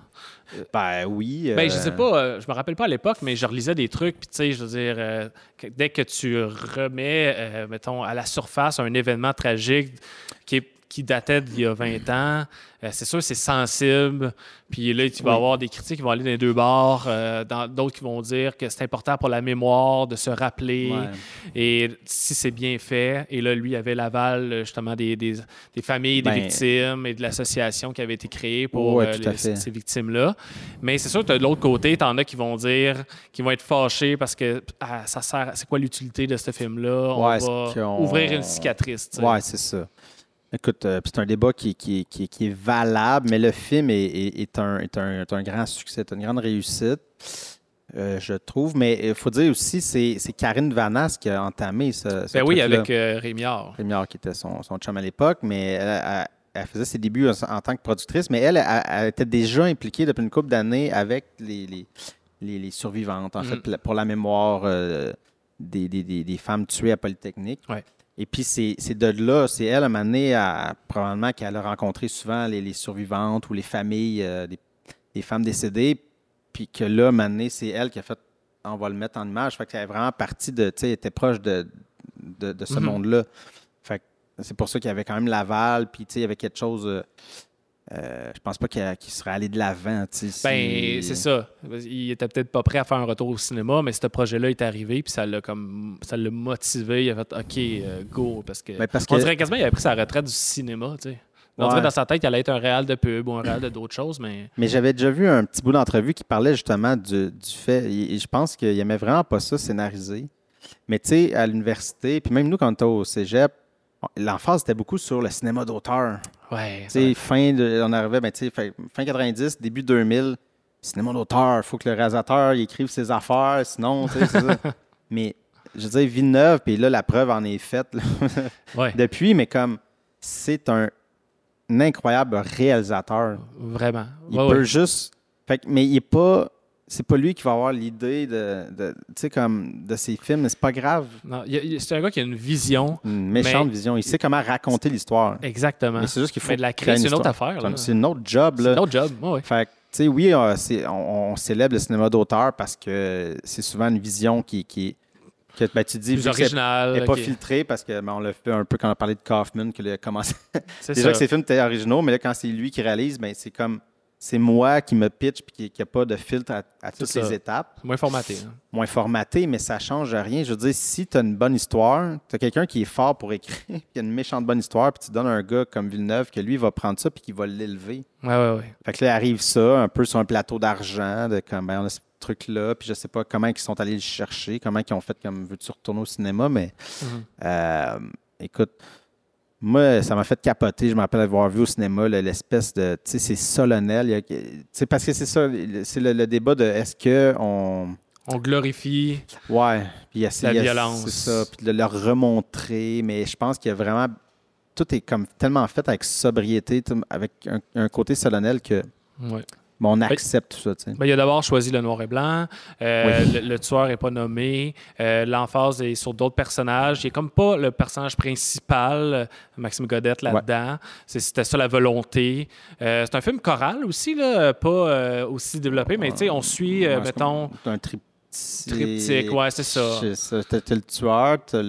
Ben oui. Ben, je euh, sais pas, euh, je me rappelle pas à l'époque, mais je relisais des trucs, puis tu sais, je veux dire, euh, que- dès que tu remets, euh, mettons, à la surface un événement tragique qui, est- qui datait d'il y a 20 ans, euh, c'est sûr, c'est sensible, puis là, tu vas Oui. avoir des critiques qui vont aller dans les deux bords, euh, d'autres qui vont dire que c'est important pour la mémoire de se rappeler, Ouais. et si c'est bien fait, et là, lui avait l'aval, justement, des, des- des familles, des Ben- victimes et de l'association qui avait été créée pour Ouais, euh, les- ces victimes-là. Mais c'est sûr que de l'autre côté, t'en as qui vont dire, qui vont être fâchés parce que ah, ça sert, c'est quoi l'utilité de ce film-là? On Ouais, va ouvrir une cicatrice. tu sais. Ouais, c'est ça. Écoute, euh, c'est un débat qui, qui- qui- qui est valable, mais le film est, est- est un, est un- est un grand succès, une grande réussite, euh, je trouve. Mais il faut dire aussi, c'est c'est Karine Vanasse qui a entamé ce, ce Ben oui, avec euh, Rémiard. Rémiard, qui était son, son chum à l'époque, mais elle, elle- elle faisait ses débuts en, en tant que productrice, mais elle, elle, elle était déjà impliquée depuis une couple d'années avec les, les, les- les survivantes, en Mhm. fait, pour la- mémoire euh, des, des- des- des femmes tuées à Polytechnique. Ouais. Et puis, c'est de là, c'est elle, à un moment donné, à- probablement qu'elle a rencontré souvent les, les survivantes ou les familles euh, des, des femmes décédées, puis que là, à un moment donné, c'est elle qui a fait on va le mettre en image. Fait que c'est vraiment partie de, tu sais, elle était proche de, de, de ce Mhm. monde-là. Fait que c'est pour ça qu'il y avait quand même l'aval, puis tu sais, il y avait quelque chose. euh, euh, je pense pas qu'il serait allé de l'avant. Ben, c'est ça. Il était peut-être pas prêt à faire un retour au cinéma, mais ce projet-là est arrivé, puis ça l'a comme ça l'a motivé. Il a fait OK, euh, go, parce que, Ben, parce on que- dirait quasiment qu'il avait pris sa retraite du cinéma, tu sais. On dirait Ouais. dans sa tête qu'il allait être un réal de pub ou un réal de d'autres choses, mais Mais j'avais déjà vu un petit bout d'entrevue qui parlait justement du, du fait, et je pense qu'il aimait vraiment pas ça scénariser. Mais tu sais, à l'université, puis même nous, quand on était au cégep, l'emphase était beaucoup sur le cinéma d'auteur. ouais. Tu sais, fin de, on arrivait, ben, tu sais, fin, fin 90, début 2000, cinéma d'auteur, il faut que le réalisateur il écrive ses affaires, sinon, tu sais, c'est ça. Mais, je veux dire, Villeneuve, puis là, la preuve en est faite ouais, depuis, mais comme, c'est un, un incroyable réalisateur. vraiment. Il Ouais, peut ouais. juste. Fait que- mais il est pas. C'est pas lui qui va avoir l'idée de, de sais, comme de ses films, mais c'est pas grave. Non, c'est un gars qui a une vision. Une méchante Mais- vision. Il sait comment raconter l'histoire. Exactement. Mais c'est juste qu'il faut. Mais de la créer c'est une autre affaire. C'est une autre job, C'est un autre job. Ouais. Fait que, tu sais, oui, euh, on, on célèbre le cinéma d'auteur parce que c'est souvent une vision qui, qui que ben, tu dis Plus original. n'est pas ok. filtrée parce que ben, on l'a fait un peu quand on a parlé de Kaufman, que a commencé. C'est Déjà ça. que ses films étaient originaux, mais là, quand c'est lui qui réalise, ben, c'est comme c'est moi qui me pitch puis qui n'a pas de filtre à, à toutes ça. les étapes. Moins formaté. hein. moins formaté, mais ça change rien. Je veux dire, si tu as une bonne histoire, tu as quelqu'un qui est fort pour écrire, qui a une méchante bonne histoire, puis tu donnes un gars comme Villeneuve que lui va prendre ça puis qui va l'élever. Ouais, ouais, ouais. Fait que là, arrive ça, un peu sur un plateau d'argent, de comme, ben, on a ce truc-là, puis je sais pas comment ils sont allés le chercher, comment ils ont fait comme, veux-tu retourner au cinéma, mais Mhm. euh, écoute, moi, ça m'a fait capoter. Je me rappelle avoir vu au cinéma le- l'espèce de. Tu sais, c'est solennel. A- parce que c'est ça, c'est le, le débat de est-ce que on. On glorifie. Ouais. Puis La a- violence. C'est ça. Puis de le remontrer. Mais je pense qu'il y a vraiment. Tout est comme tellement fait avec sobriété, avec un, un côté solennel que Ouais. Bon, on accepte tout ça. Ben, il a d'abord choisi le noir et blanc. Euh, le, le tueur n'est pas nommé. Euh, L'emphase est sur d'autres personnages. Il n'est comme pas le personnage principal, Maxime Godette, là-dedans. C'est- C'était ça la volonté. Euh, c'est un film choral aussi, là, pas euh, aussi développé, mais on suit, c'est mettons, comme un triptyque. triptyque. Ouais, c'est ça. C'est ça. T'as t'as le tueur, t'as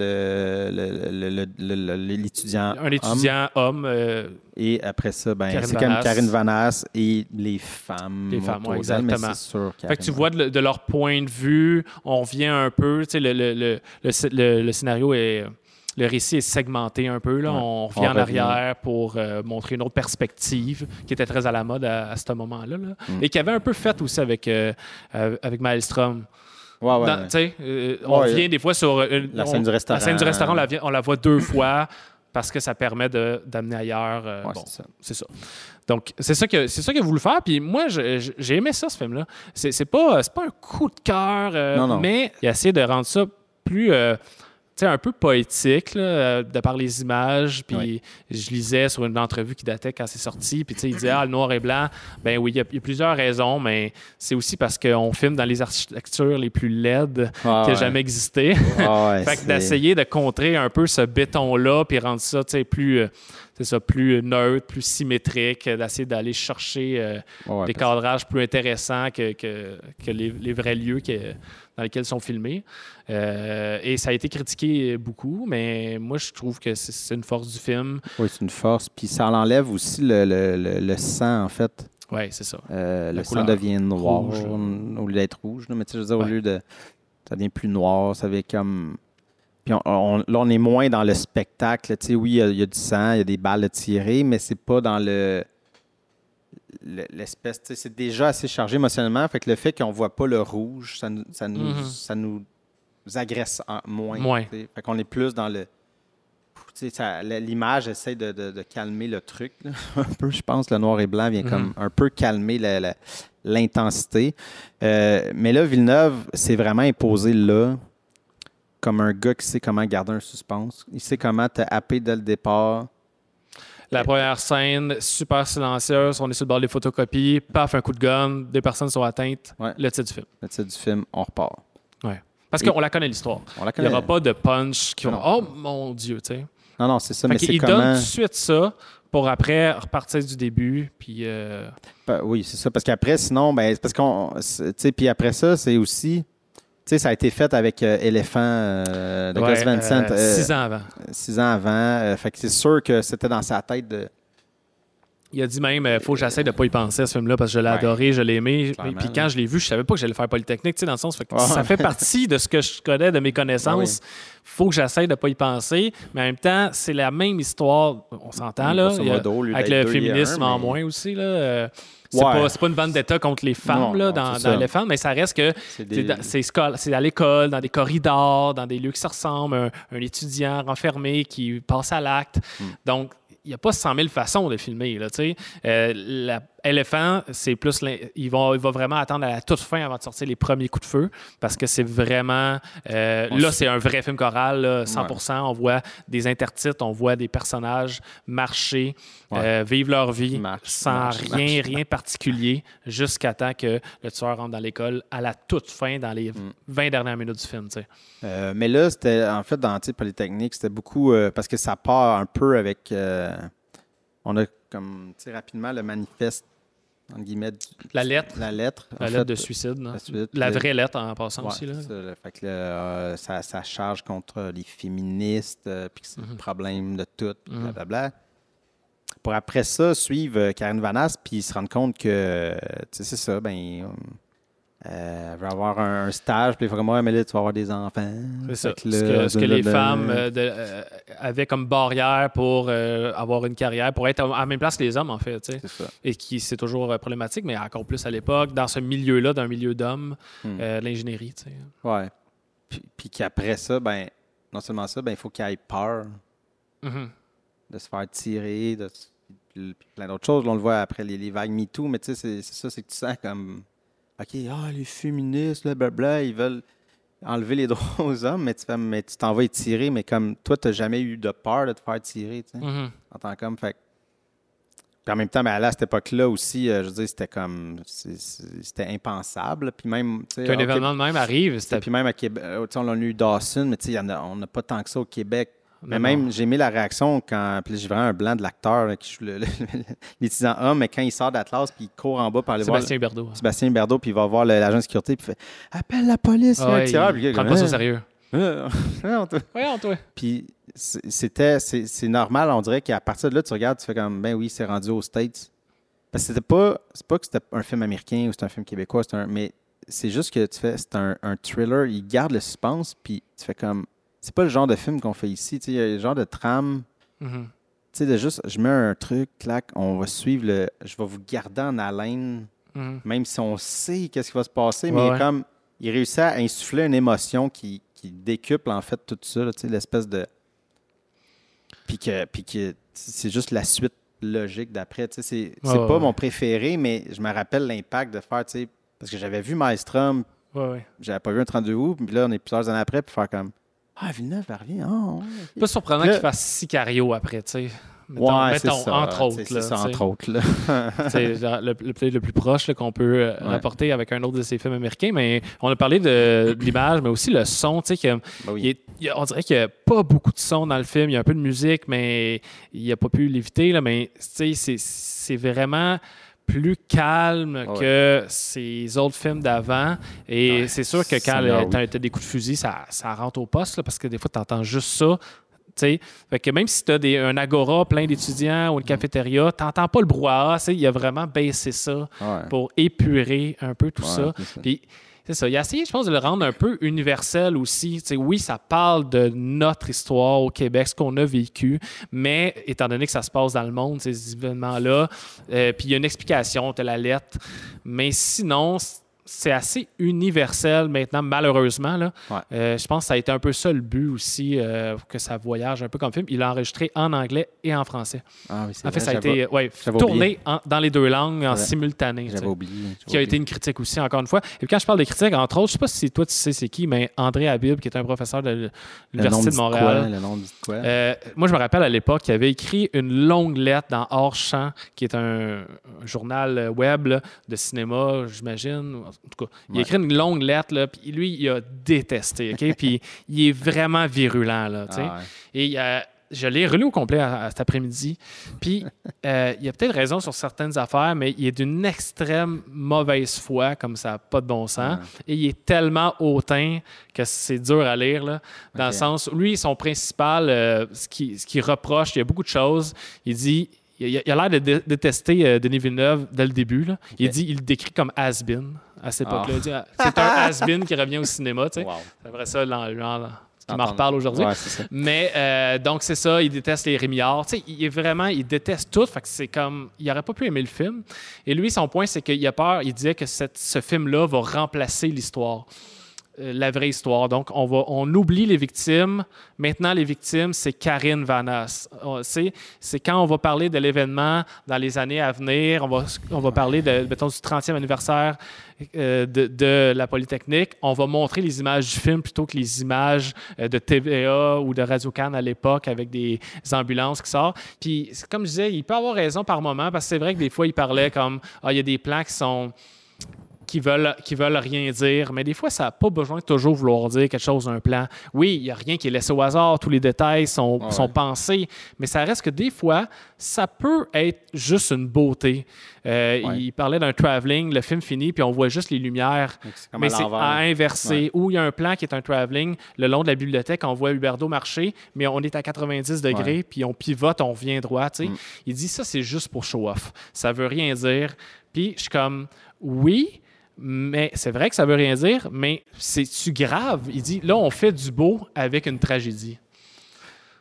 l'étudiant. Un étudiant homme. euh, Et après ça, ben, Karine c'est comme. Karine Vanasse et les femmes. Les femmes, ouais, mais exactement. c'est sûr, Fait que tu vois de, de leur point de vue, on revient un peu, tu sais, le, le, le, le sc- le- le scénario est. Le récit est segmenté un peu. Là. Ouais. On revient en arrière pour euh, montrer une autre perspective qui était très à la mode à, à ce moment-là. là. Mm. Et qui avait un peu fait aussi avec, euh, avec Maelstrom. Ouais, ouais. Dans- tu sais, euh, on Ouais, revient des fois sur. euh, La on- scène du restaurant. La scène du restaurant, on la, on la voit deux fois parce que ça permet d'amener ailleurs. euh, bon, c'est ça. Donc, c'est ça que c'est ça qu'il a voulu faire. Puis moi, j'ai aimé ça, ce film-là. C'est pas, c'est pas un coup de cœur, euh, mais il a essayé de rendre ça plus. Sais, un peu poétique, là, euh, de par les images. Puis Oui. je lisais sur une entrevue qui datait quand c'est sorti. Puis tu sais, il disait, ah, le noir et blanc. Ben oui, il y, a- il y a plusieurs raisons, mais c'est aussi parce qu'on filme dans les architectures les plus laides Ah, qui a ouais. jamais existé. Ah, ouais, Fait que d'essayer de contrer un peu ce béton-là, puis rendre ça, tu sais, plus, euh, c'est ça, plus neutre, plus symétrique, d'essayer d'aller chercher euh, Ouais, des cadrages plus intéressants que, que, que les, les vrais lieux que- dans lesquels sont filmés. Euh, et ça a été critiqué beaucoup, mais moi, je trouve que c'est- une force du film. Oui, c'est une force. Puis ça enlève aussi le, le- le- le sang, en fait. Oui, c'est ça. Euh, le sang devient noir rouge, au lieu d'être rouge. Mais tu sais, je veux dire, au lieu de. Ça devient plus noir. Ça devient comme. Puis on- on- là, on est moins dans le spectacle. Tu sais, oui, il y a- il y, a du sang, il y a des balles tirées, mais c'est pas dans le. Le- L'espèce, c'est déjà assez chargé émotionnellement. Fait que le fait qu'on voit pas le rouge, ça nous, ça nous, Mhm. ça nous agresse en- moins. Moins. Fait qu'on est plus dans le. L'image essaie de, de- de calmer le truc. là. un peu, je pense. Le noir et blanc vient comme un peu calmer l'intensité. Euh, mais là, Villeneuve s'est vraiment imposé là comme un gars qui sait comment garder un suspense. Il sait comment te happer dès le départ. La première scène, super silencieuse, on est sur le bord des photocopies, paf, un coup de gun, des personnes sont atteintes, Ouais. le titre du film. Le titre du film, on repart. Ouais. Parce qu'on la connaît l'histoire. On la Il n'y aura pas de punch qui vont Non. Oh mon Dieu, tu sais. Non, non, c'est ça, Fait mais c'est comment... donne tout de suite ça pour après repartir du début. Puis euh, Ben oui, c'est ça. Parce qu'après, sinon, ben, c'est parce qu'on. c'est- Tu sais, puis après ça, c'est aussi. Tu sais, ça a été fait avec euh, Éléphant euh, de ouais, Gus Van Sant euh, euh, six ans avant. six ans avant. Euh, fait que c'est sûr que c'était dans sa tête de. Il a dit même, il faut que j'essaie de pas y penser à ce film-là parce que je l'ai Ouais. adoré, je l'ai aimé. Clairement, Puis quand je l'ai vu, je savais pas que j'allais faire Polytechnique, tu sais, dans le sens. Fait que Ouais. Ça fait partie de ce que je connais, de mes connaissances. faut que j'essaie de pas y penser. Mais en même temps, c'est la même histoire. On s'entend, là. A- avec le féminisme un, en moins aussi, là. euh, C'est Ouais. pas, c'est pas une vendetta contre les femmes Non, là, non, dans, les femmes, mais ça reste que C'est des- c'est c'est à l'école, dans des corridors, dans des lieux qui se ressemblent, un, un étudiant renfermé qui passe à l'acte. Hmm. Donc, n'y a pas 100 000 façons de filmer. Là. Euh, la- Éléphant, c'est plus. Il va, il va vraiment attendre à la toute fin avant de sortir les premiers coups de feu parce que c'est vraiment. euh, là, c'est un vrai film choral, là, 100% On voit des intertitres, on voit des personnages marcher, Ouais. euh, vivre leur vie Marche, sans marche, rien, marche. rien particulier jusqu'à temps que le tueur rentre dans l'école à la toute fin, dans les Mm. 20 dernières minutes du film. tu sais. Euh, mais là, c'était en fait dans Polytechnique, c'était beaucoup euh, parce que ça part un peu avec. euh, on a comme tu sais, rapidement le manifeste entre guillemets du- La lettre, la lettre. la lettre fait, de suicide. là. la suite, La le- vraie lettre en passant Ouais, aussi. Là. ça, là. Fait que euh, ça, ça charge contre les féministes, euh, puis que c'est Mhm. le problème de tout, Mhm. blablabla. Pour après ça, suivre euh, Karine Vanasse, puis se rendre compte que, tu sais, c'est ça, ben, euh, elle veut avoir un, un stage, puis il faut comme, ouais, mais là, tu vas avoir des enfants. C'est ça. Ce que, ce que les femmes euh, de- euh, avaient comme barrière pour euh, avoir une carrière, pour être à la même place que les hommes, en fait. tu sais. C'est ça. Et qui, c'est toujours problématique, mais encore plus à l'époque, dans ce milieu-là, d'un milieu d'hommes, Hmm. euh, l'ingénierie. tu sais. Ouais. Puis, puis qu'après ça, ben, non seulement ça, ben, il faut qu'il ait peur. Mhm. de se faire tirer, de, puis plein d'autres choses. Là, on le voit après les, les vagues MeToo, mais tu sais, c'est ça, c'est que tu sens comme, OK, ah, les féministes, là, blablabla, ils veulent enlever les droits aux hommes, mais tu fais, mais tu t'en vas y tirer, mais comme toi, tu n'as jamais eu de peur de te faire tirer, tu sais, Mhm. en tant qu'homme. Fait puis en même temps, là, à cette époque-là aussi, euh, je veux dire, c'était comme, c'était impensable. Puis même, tu sais, Qu'un Québec- événement de même arrive, Puis même à Québec, euh, on a eu Dawson, mais tu sais, on n'a pas tant que ça au Québec. Mais même, j'ai aimé la réaction quand. Puis j'ai vraiment un blanc de l'acteur qui joue l'étudiant homme, mais quand il sort d'Atlas, puis il court en bas pour aller Sébastien voir Berdo. le- Sébastien Berdo, puis il va voir l'agent de sécurité, puis il fait Appelle la police, il y a Ah un ouais, tireur. il Puis le gars, prend comme, pas ça au Ah, sérieux. ah, ah, toi. Voyons, toi. Puis c'était, c'est normal, on dirait qu'à partir de là, tu regardes, tu fais comme, ben oui, c'est rendu aux States. Parce que c'était pas, c'est pas que c'était un film américain ou c'est un film québécois, un, mais c'est juste que tu fais, c'est un, un thriller, il garde le suspense, puis tu fais comme, c'est pas le genre de film qu'on fait ici, il y a le genre de trame, Mhm. tu sais, de juste, je mets un truc, clac, on va suivre le, je vais vous garder en haleine, Mhm. même si on sait qu'est-ce qui va se passer, Ouais, mais ouais. comme, il réussit à insuffler une émotion qui, qui décuple en fait tout ça, tu sais, l'espèce de. Puis que, puis que c'est juste la suite logique d'après. tu sais, C'est pas ouais. mon préféré, mais je me rappelle l'impact de faire, tu sais, parce que j'avais vu Maelstrom, Ouais, ouais. j'avais pas vu un 32 août, puis là, on est plusieurs années après, puis faire comme Ah, Villeneuve, elle revient. Ok. Pas surprenant qu'il fasse Sicario après, tu sais. Mettons, Ouais, c'est mettons, ça, entre autres. C'est ça, entre autres. Là. Le, le- plus proche qu'on peut euh, Ouais. rapporter avec un autre de ces films américains. Mais on a parlé de, de l'image, mais aussi le son. Tu sais, Ben oui. on dirait qu'il n'y a pas beaucoup de son dans le film. Il y a un peu de musique, mais il n'a pas pu l'éviter. Mais c'est vraiment plus calme Ouais. que ces autres films d'avant. Et Ouais, c'est sûr que quand Seigneur, tu as, des coups de fusil, ça, ça rentre au poste, là, parce que des fois, tu entends juste ça. Fait que même si tu as un agora plein d'étudiants ou une cafétéria, tu n'entends pas le brouhaha. Il a vraiment baissé ça Ouais. pour épurer un peu tout Ouais, ça. c'est ça. Puis, c'est ça. Il a essayé, je pense, de le rendre un peu universel aussi. Tu sais, oui, ça parle de notre histoire au Québec, ce qu'on a vécu, mais étant donné que ça se passe dans le monde, ces événements-là, euh, puis il y a une explication, tu la lettre. Mais sinon, c'est assez universel maintenant, malheureusement. Là. Ouais. Euh, je pense que ça a été un peu ça le but aussi, euh, que ça voyage un peu comme film. Il l'a enregistré en anglais et en français. Ah oui, En fait, vrai, ça a été ouais, tourné en- dans les deux langues en simultané. J'avais oublié. qui a été une critique aussi, encore une fois. Et puis quand je parle de critique, entre autres, je sais pas si toi tu sais c'est qui, mais André Habib, qui est un professeur de l'Université de Montréal. quoi, Le nom quoi? Euh, moi, je me rappelle à l'époque qu'il avait écrit une longue lettre dans Hors Champ, qui est un, un journal web là, de cinéma, j'imagine. Tout cas, il a écrit une longue lettre, là, puis lui, il a détesté. OK? puis il est vraiment virulent. Là. Ah ouais. Et euh, je l'ai relu au complet à- à cet après-midi. Puis euh, il a peut-être raison sur certaines affaires, mais il est d'une extrême mauvaise foi, comme ça pas de bon sens. Et il est tellement hautain que c'est dur à lire, là, dans le sens lui, son principal, euh, ce qu'il ce reproche, il y a beaucoup de choses. Il dit. Il a il a l'air de dé- détester euh, Denis Villeneuve dès le début. là. Il dit, il le décrit comme has-been à cette époque-là. Ah, C'est un has-been qui revient au cinéma. tu sais. Wow. C'est vrai ça, ce qui m'en reparle aujourd'hui. Ouais. Mais euh, donc, c'est ça, il déteste les Rémillards. Tu sais, il est vraiment, il déteste tout. Fait que c'est comme, il aurait pas pu aimer le film. Et lui, son point, c'est qu'il a peur, il disait que cette- ce film-là va remplacer l'histoire. Euh, la vraie histoire. Donc, on, on oublie les victimes. Maintenant, les victimes, c'est Karine Vanas. C'est quand on va parler de l'événement dans les années à venir, on va, parler de, du 30e anniversaire euh, de, la Polytechnique, on va montrer les images du film plutôt que les images euh, de TVA ou de Radio-Can à l'époque avec des ambulances qui sortent. Puis, comme je disais, il peut avoir raison par moment parce que c'est vrai que des fois, il parlait comme Ah, il y a des plans qui sont qui veulent, qui veulent rien dire, mais des fois, ça n'a pas besoin de toujours vouloir dire quelque chose d'un plan. Oui, il n'y a rien qui est laissé au hasard, tous les détails sont, Ouais. sont pensés, mais ça reste que des fois, ça peut être juste une beauté. Euh, Ouais. Il parlait d'un travelling, le film finit, puis on voit juste les lumières comme mais c'est à inverser. Ou il y a un plan qui est un travelling le long de la bibliothèque, on voit Huberdo marcher, mais on est à 90 degrés, puis on pivote, on revient droit. Mm. Il dit ça, c'est juste pour show off. Ça veut rien dire. Puis je suis comme, oui, mais c'est vrai que ça veut rien dire, mais c'est-tu grave? Il dit, là, on fait du beau avec une tragédie.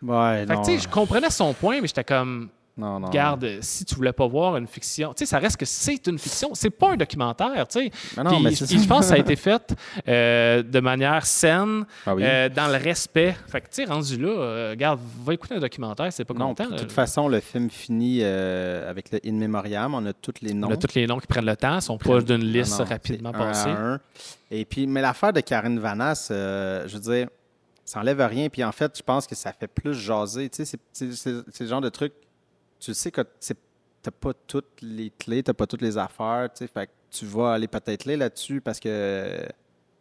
Ouais, Fait que, non, tu sais, je comprenais son point, mais j'étais comme, Non, non. Garde, si tu voulais pas voir une fiction, tu sais, ça reste que c'est une fiction, c'est pas un documentaire, tu sais. Je pense que ça a été fait euh, de manière saine, Ah oui. euh, dans le respect. Fait que, tu sais, rendu là, euh, regarde, va écouter un documentaire, c'est pas Non, content. de toute façon, le film finit avec le In Memoriam. On a tous les noms. On a tous les noms qui prennent le temps, sont proches d'une liste non, rapidement un passée. un. Et puis, mais l'affaire de Karine Vanasse, euh, je veux dire, ça enlève rien. Puis en fait, je pense que ça fait plus jaser. Tu sais, c'est le genre de truc, tu sais que tu n'as pas toutes les clés, tu n'as pas toutes les affaires. Tu sais, fait que tu vas aller peut-être là là-dessus parce que,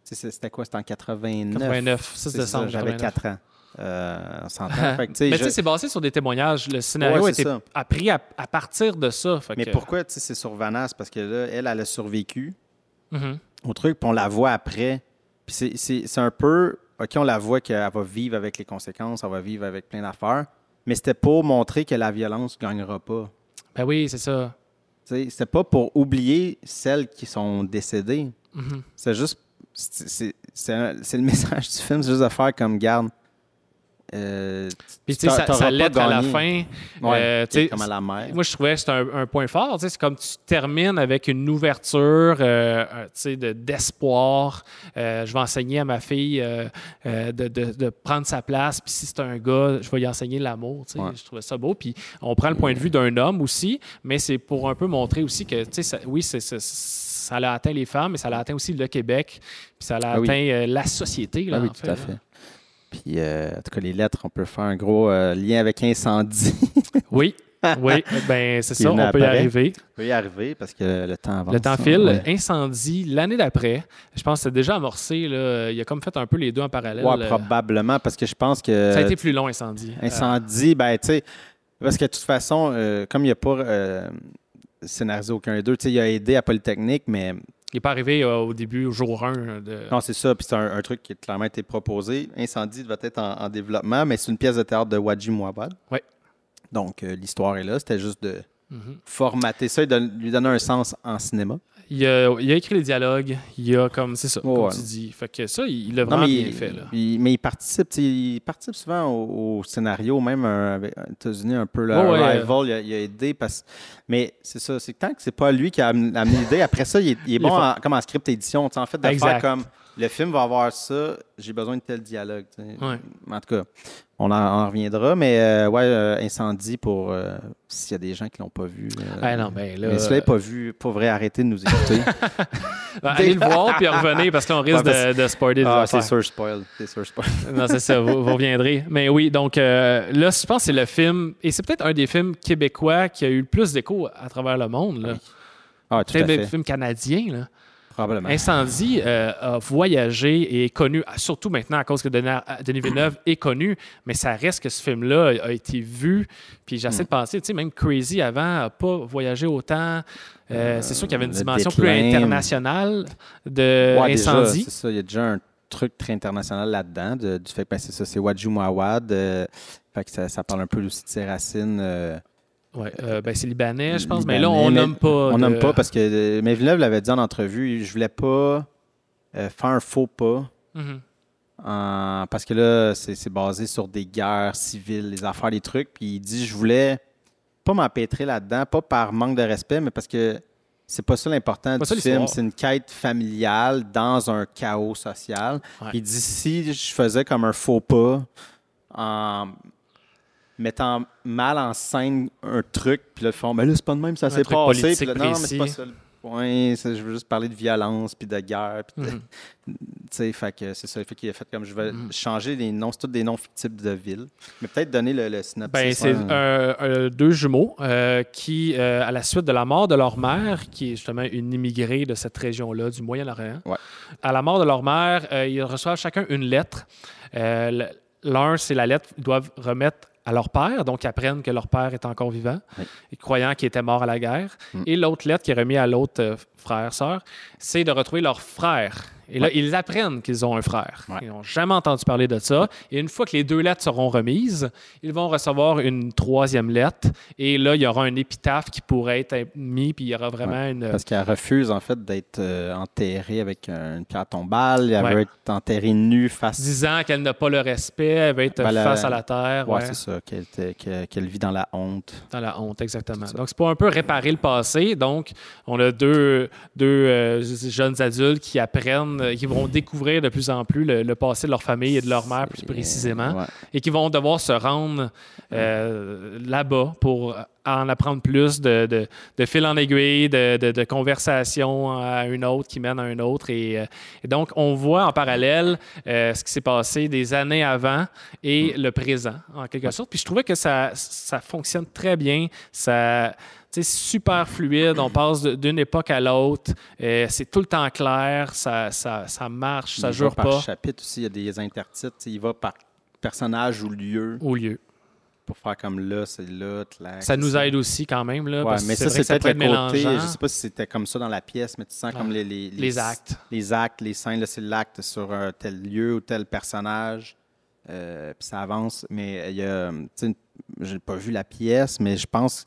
c'était quoi? C'était en 89. 89, 6 C'est ça, décembre. J'avais 89. 4 ans. Euh, on s'entend. Sais, Mais tu sais, c'est basé sur des témoignages. Le scénario Ouais, a été appris à, à partir de ça. Fait mais que- pourquoi c'est sur Vanasse? Parce que là, elle, elle a survécu. Mhm. au truc, puis on la voit après. Puis c'est un peu, OK, on la voit qu'elle va vivre avec les conséquences, elle va vivre avec plein d'affaires, mais c'était pour montrer que la violence ne gagnera pas. Ben oui, c'est ça. C'était pas pour oublier celles qui sont décédées. Mhm. C'est juste, c'est le message du film, c'est juste de faire comme garde. Euh, Puis tu sais, ça, lettre à la fin. Ouais, euh, comme à la mer. Moi, je trouvais que c'était un, un point fort. C'est comme tu termines avec une ouverture euh, de- d'espoir. Euh, je vais enseigner à ma fille de, de- de prendre sa place. Puis si c'est un gars, je vais lui enseigner l'amour. Ouais. Je trouvais ça beau. Puis on prend le point de vue d'un homme aussi, mais c'est pour un peu montrer aussi que, tu sais, ça- oui, c'est, ça l'a atteint les femmes, mais ça l'a atteint aussi le Québec. Puis ça l'a Ah oui. atteint euh, la société. Là, Ah oui, en tout à là. Puis, euh, en tout cas, les lettres, on peut faire un gros euh, lien avec incendie. Oui, oui, ben c'est ça, on peut y arriver. On peut y arriver parce que le temps avance. Le temps hein. file. Ouais. Incendie, l'année d'après, je pense que c'est déjà amorcé. Là. Il a comme fait un peu les deux en parallèle. Ouais, Euh, probablement, parce que je pense que Ça a été plus long, Incendie. Euh, incendie, ben, tu sais, parce que de toute façon, euh, comme il n'y a pas euh, scénarisé aucun des deux, tu sais, il a aidé à Polytechnique, mais il n'est pas arrivé euh, au début, au jour 1. De... non, c'est ça, puis c'est un, un truc qui a clairement été proposé. Incendie va être en, en développement, mais c'est une pièce de théâtre de Wadji Mouawad. Ouais. Donc, euh, l'histoire est là, c'était juste de Mhm. formater ça et de lui donner un sens en cinéma. Il, a, il a écrit les dialogues. Il a comme, c'est ça, comme ouais. tu dis. Fait que ça, il l'a vraiment bien il, fait. Là. il- mais il participe, il participe souvent au, au scénario, même euh, avec aux États-Unis, un peu le ouais. Arrival, il, a, il a aidé. Parce... Mais c'est ça, c'est que tant que c'est pas lui qui a amené l'idée, après ça, il est, il bon en- comme en script édition, en fait, de Exact. faire comme le film va avoir ça, j'ai besoin de tel dialogue. Ouais. En tout cas, on en, en reviendra, mais euh, ouais, euh, Incendie pour euh, s'il y a des gens qui l'ont pas vu. Ah non, ben là. mais si vous l'avez pas vu, pas vrai, arrêtez de nous écouter. ben, allez le voir puis revenez parce qu'on risque Ouais, parce- de, de spoiler ah, c'est sûr, spoil. C'est sûr, spoil. Non, c'est ça, vous, vous reviendrez. Mais oui, donc euh, là, je pense que c'est le film, et c'est peut-être un des films québécois qui a eu le plus d'écho à travers le monde. Là. Ah, tout à Peut-être fait. des films canadiens. Là. Probablement. Incendie euh, a voyagé et est connu, surtout maintenant à cause que Denis, Denis Villeneuve est connu, mais ça reste que ce film-là a été vu. Puis j'essaie Hmm. de penser, tu sais, même Crazy avant n'a pas voyagé autant. Euh, c'est sûr qu'il y avait une dimension plus internationale de Ouais, Incendie. c'est ça. Il y a déjà un truc très international là-dedans, de- du fait que ben, c'est ça, c'est euh, fait que ça, ça parle un peu aussi de ses racines. Ouais, euh, ben, c'est libanais, je pense, libanais, mais là, on nomme pas. On de- nomme pas parce que. euh, Mais Villeneuve l'avait dit en entrevue, je voulais pas euh, faire un faux pas. Mhm. en- parce que là, c'est basé sur des guerres civiles, les affaires, les trucs. Puis il dit, je voulais pas m'empêtrer là-dedans, pas par manque de respect, mais parce que c'est pas ça l'important du film. C'est une quête familiale dans un chaos social. Ouais. Puis il dit, si je faisais comme un faux pas en mettant mal en scène un truc, puis là, ils font, mais là, c'est pas de même, ça s'est passé. Puis là, non, mais c'est pas précis. ça le point. Je veux juste parler de violence, puis de guerre, puis de- tu sais, fait que c'est ça. Fait qu'il a fait comme je vais Mhm. changer les noms, c'est tous des noms fictifs de villes. Mais peut-être donner le, le synopsis. Ben, c'est deux jumeaux euh, qui, euh, à la suite de la mort de leur mère, qui est justement une immigrée de cette région-là, du Moyen-Orient, Ouais. à la mort de leur mère, euh, ils reçoivent chacun une lettre. L'un, c'est la lettre qu'ils doivent remettre à leur père, donc ils apprennent que leur père est encore vivant, Oui. et croyant qu'il était mort à la guerre. Mm. Et l'autre lettre qui est remise à l'autre euh, frère, sœur, c'est de retrouver leur frère Et là, ils apprennent qu'ils ont un frère. Ouais. Ils n'ont jamais entendu parler de ça. Et une fois que les deux lettres seront remises, ils vont recevoir une troisième lettre. Et là, il y aura un épitaphe qui pourrait être mis, puis il y aura vraiment une. Parce qu'elle refuse, en fait, d'être euh, enterrée avec une pierre tombale. Elle veut être enterrée nue face... disant qu'elle n'a pas le respect, elle va être Ben, la- face à la terre. Ouais. c'est ça, qu'elle vit dans la honte. Dans la honte, exactement. Donc, c'est pour un peu réparer le passé. Donc, on a deux, deux euh, jeunes adultes qui apprennent, euh, qui vont découvrir de plus en plus le, le passé de leur famille et de leur mère plus précisément, ouais. et qui vont devoir se rendre euh, là-bas pour en apprendre plus de, de, de fil en aiguille, de, de, conversation à une autre qui mène à une autre. Et, euh, et donc, on voit en parallèle euh, ce qui s'est passé des années avant et le présent, en quelque sorte. Puis je trouvais que ça, ça fonctionne très bien. Ça, c'est super fluide. On passe d'une époque à l'autre. Euh, c'est tout le temps clair. Ça, ça, ça marche. Ça il jure va par pas chapitre aussi, il y a des intertitres. Il va par personnage ou lieu au lieu. pour faire comme là, c'est là, clac, Ça nous aide aussi quand même. Là, Ouais, parce que mais ça, c'est peut-être peut le côté. mélangeant. Je sais pas si c'était comme ça dans la pièce, mais tu sens comme Ouais. les, les, Les actes. Les actes, les scènes, là, c'est l'acte sur un tel lieu ou tel personnage. Euh, puis ça avance. Mais il y a. sais, J'ai pas vu la pièce, mais je pense